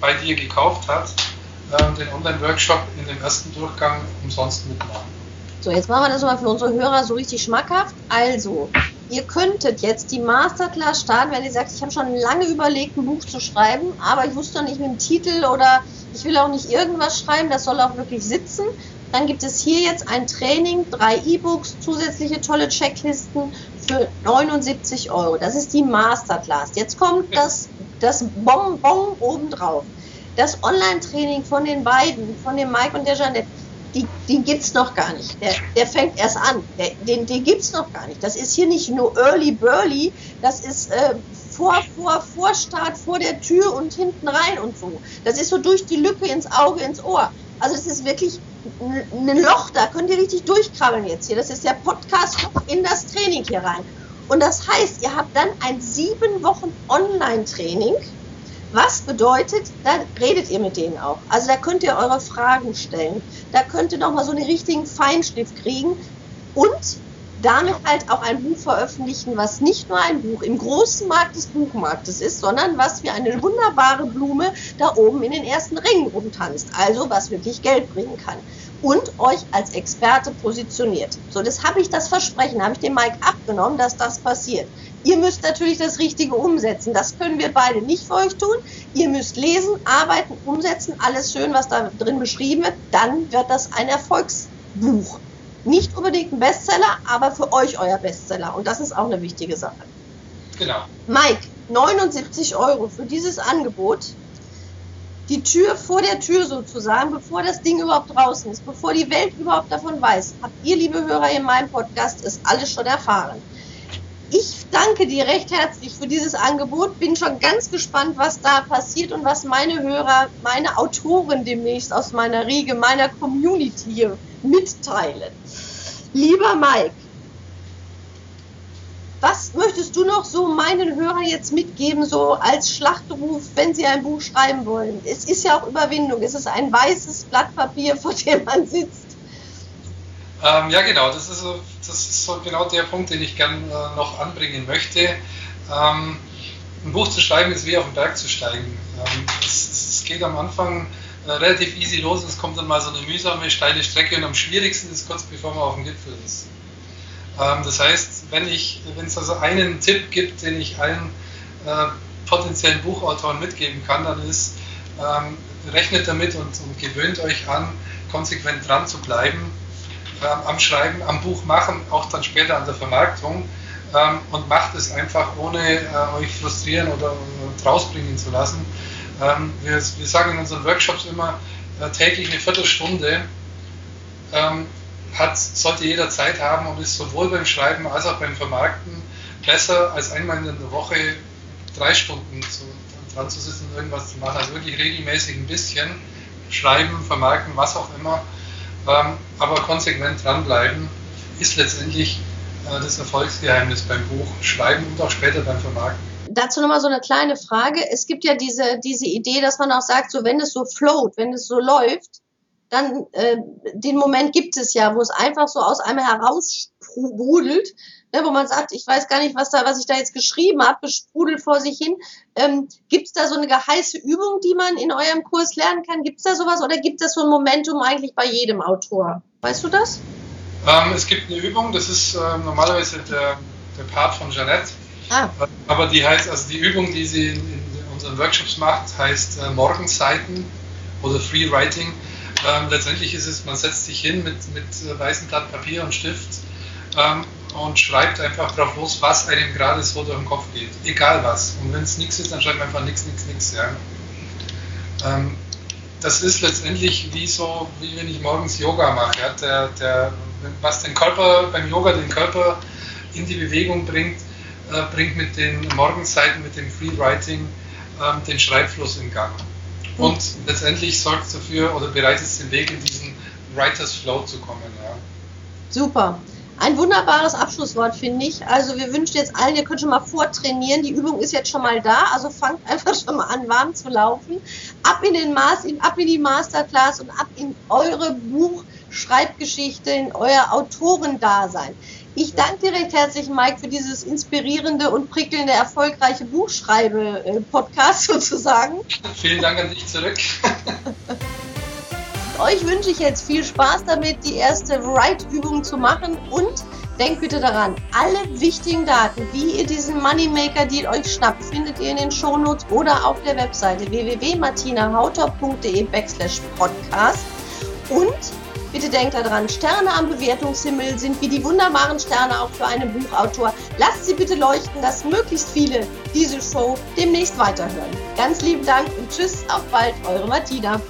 bei dir gekauft hat, den Online-Workshop in dem ersten Durchgang umsonst mitmachen. So, jetzt machen wir das mal für unsere Hörer so richtig schmackhaft. Also, ihr könntet jetzt die Masterclass starten, wenn ihr sagt, ich habe schon lange überlegt, ein Buch zu schreiben, aber ich wusste noch nicht mit dem Titel oder ich will auch nicht irgendwas schreiben, das soll auch wirklich sitzen. Dann gibt es hier jetzt ein Training, drei E-Books, zusätzliche tolle Checklisten für 79 Euro. Das ist die Masterclass. Jetzt kommt das, das Bonbon obendrauf. Das Online-Training von den beiden, von dem Mike und der Jeanette, die, die gibt's noch gar nicht. Der, der fängt erst an. Der, den, den gibt's noch gar nicht. Das ist hier nicht nur Early Burly, das ist äh, vor, vor, Vorstart, vor der Tür und hinten rein und so. Das ist so durch die Lücke ins Auge, ins Ohr. Also es ist wirklich ein Loch, da könnt ihr richtig durchkrabbeln jetzt hier. Das ist der Podcast in das Training hier rein. Und das heißt, ihr habt dann ein sieben Wochen Online-Training was bedeutet, da redet ihr mit denen auch. Also da könnt ihr eure Fragen stellen. Da könnt ihr nochmal so einen richtigen Feinschliff kriegen und damit halt auch ein Buch veröffentlichen, was nicht nur ein Buch im großen Markt des Buchmarktes ist, sondern was wie eine wunderbare Blume da oben in den ersten Ringen rumtanzt. Also was wirklich Geld bringen kann. Und euch als Experte positioniert. So, das habe ich das Versprechen, habe ich dem Mike abgenommen, dass das passiert. Ihr müsst natürlich das Richtige umsetzen. Das können wir beide nicht für euch tun. Ihr müsst lesen, arbeiten, umsetzen, alles schön, was da drin beschrieben wird. Dann wird das ein Erfolgsbuch. Nicht unbedingt ein Bestseller, aber für euch euer Bestseller. Und das ist auch eine wichtige Sache. Genau. Mike, 79 Euro für dieses Angebot die Tür vor der Tür sozusagen, bevor das Ding überhaupt draußen ist, bevor die Welt überhaupt davon weiß, habt ihr, liebe Hörer in meinem Podcast, es alles schon erfahren. Ich danke dir recht herzlich für dieses Angebot, bin schon ganz gespannt, was da passiert und was meine Hörer, meine Autoren demnächst aus meiner Riege, meiner Community hier mitteilen. Lieber Mike, was möchtest du noch so meinen Hörern jetzt mitgeben, so als Schlachtruf, wenn sie ein Buch schreiben wollen? Es ist ja auch Überwindung. Es ist ein weißes Blatt Papier, [laughs] vor dem man sitzt. Ähm, ja, genau. Das ist, so, das ist so genau der Punkt, den ich gerne äh, noch anbringen möchte. Ähm, ein Buch zu schreiben ist wie auf den Berg zu steigen. Ähm, es, es, geht am Anfang äh, relativ easy los. Es kommt dann mal so eine mühsame, steile Strecke und am schwierigsten ist kurz bevor man auf dem Gipfel ist. Ähm, das heißt, wenn ich, wenn es also einen Tipp gibt, den ich allen äh, potenziellen Buchautoren mitgeben kann, dann ist, ähm, rechnet damit und, und, gewöhnt euch an, konsequent dran zu bleiben, ähm, am Schreiben, am Buch machen, auch dann später an der Vermarktung ähm, und macht es einfach, ohne äh, euch frustrieren oder, oder rausbringen zu lassen. Ähm, wir, wir, sagen in unseren Workshops immer äh, täglich eine Viertelstunde ähm, hat, sollte jeder Zeit haben und ist sowohl beim Schreiben als auch beim Vermarkten besser als einmal in der Woche drei Stunden zu, dran zu sitzen und irgendwas zu machen. Also wirklich regelmäßig ein bisschen schreiben, vermarkten, was auch immer, ähm, aber konsequent dranbleiben ist letztendlich äh, das Erfolgsgeheimnis beim Buch Schreiben und auch später beim Vermarkten. Dazu nochmal so eine kleine Frage. Es gibt ja diese, diese Idee, dass man auch sagt, so wenn es so float, wenn es so läuft, dann äh, den Moment gibt es ja, wo es einfach so aus einem heraus sprudelt, ne, wo man sagt, ich weiß gar nicht, was da, was ich da jetzt geschrieben habe, sprudelt vor sich hin. Ähm, gibt es da so eine geheiße Übung, die man in eurem Kurs lernen kann? Gibt es da sowas oder gibt es so ein Momentum eigentlich bei jedem Autor? Weißt du das? Ähm, es gibt eine Übung, das ist äh, normalerweise der, der Part von Jeanette. Ah. Aber die heißt, also die Übung, die sie in, in unseren Workshops macht, heißt äh, Morgenseiten oder Free Writing. Ähm, letztendlich ist es, man setzt sich hin mit, mit äh, weißem Blatt Papier und Stift ähm, und schreibt einfach drauf los, was einem gerade so durch den Kopf geht. Egal was. Und wenn es nichts ist, dann schreibt man einfach nichts, nichts, nichts. Ja. Ähm, das ist letztendlich wie so, wie wenn ich morgens Yoga mache. Ja. Der, der, was den Körper beim Yoga den Körper in die Bewegung bringt, äh, bringt mit den Morgenseiten, mit dem Freewriting ähm, den Schreibfluss in Gang und letztendlich sorgt es dafür oder bereitet es den Weg in diesen Writers Flow zu kommen. Ja. Super. Ein wunderbares Abschlusswort, finde ich. Also wir wünschen jetzt allen, ihr könnt schon mal vortrainieren. Die Übung ist jetzt schon mal da. Also fangt einfach schon mal an, warm zu laufen. Ab in den Mas ab in die Masterclass und ab in eure Buchschreibgeschichte, in euer Autorendasein. Ich danke dir recht herzlich, Mike, für dieses inspirierende und prickelnde, erfolgreiche Buchschreibe-Podcast [laughs] sozusagen. Vielen Dank an dich zurück. [laughs] Euch wünsche ich jetzt viel Spaß damit, die erste Write-Übung zu machen und denkt bitte daran, alle wichtigen Daten, wie ihr diesen Moneymaker-Deal euch schnappt, findet ihr in den Shownotes oder auf der Webseite www.martinahauter.de backslash podcast und Bitte denkt daran, Sterne am Bewertungshimmel sind wie die wunderbaren Sterne auch für einen Buchautor. Lasst sie bitte leuchten, dass möglichst viele diese Show demnächst weiterhören. Ganz lieben Dank und tschüss, auf bald, eure Martina.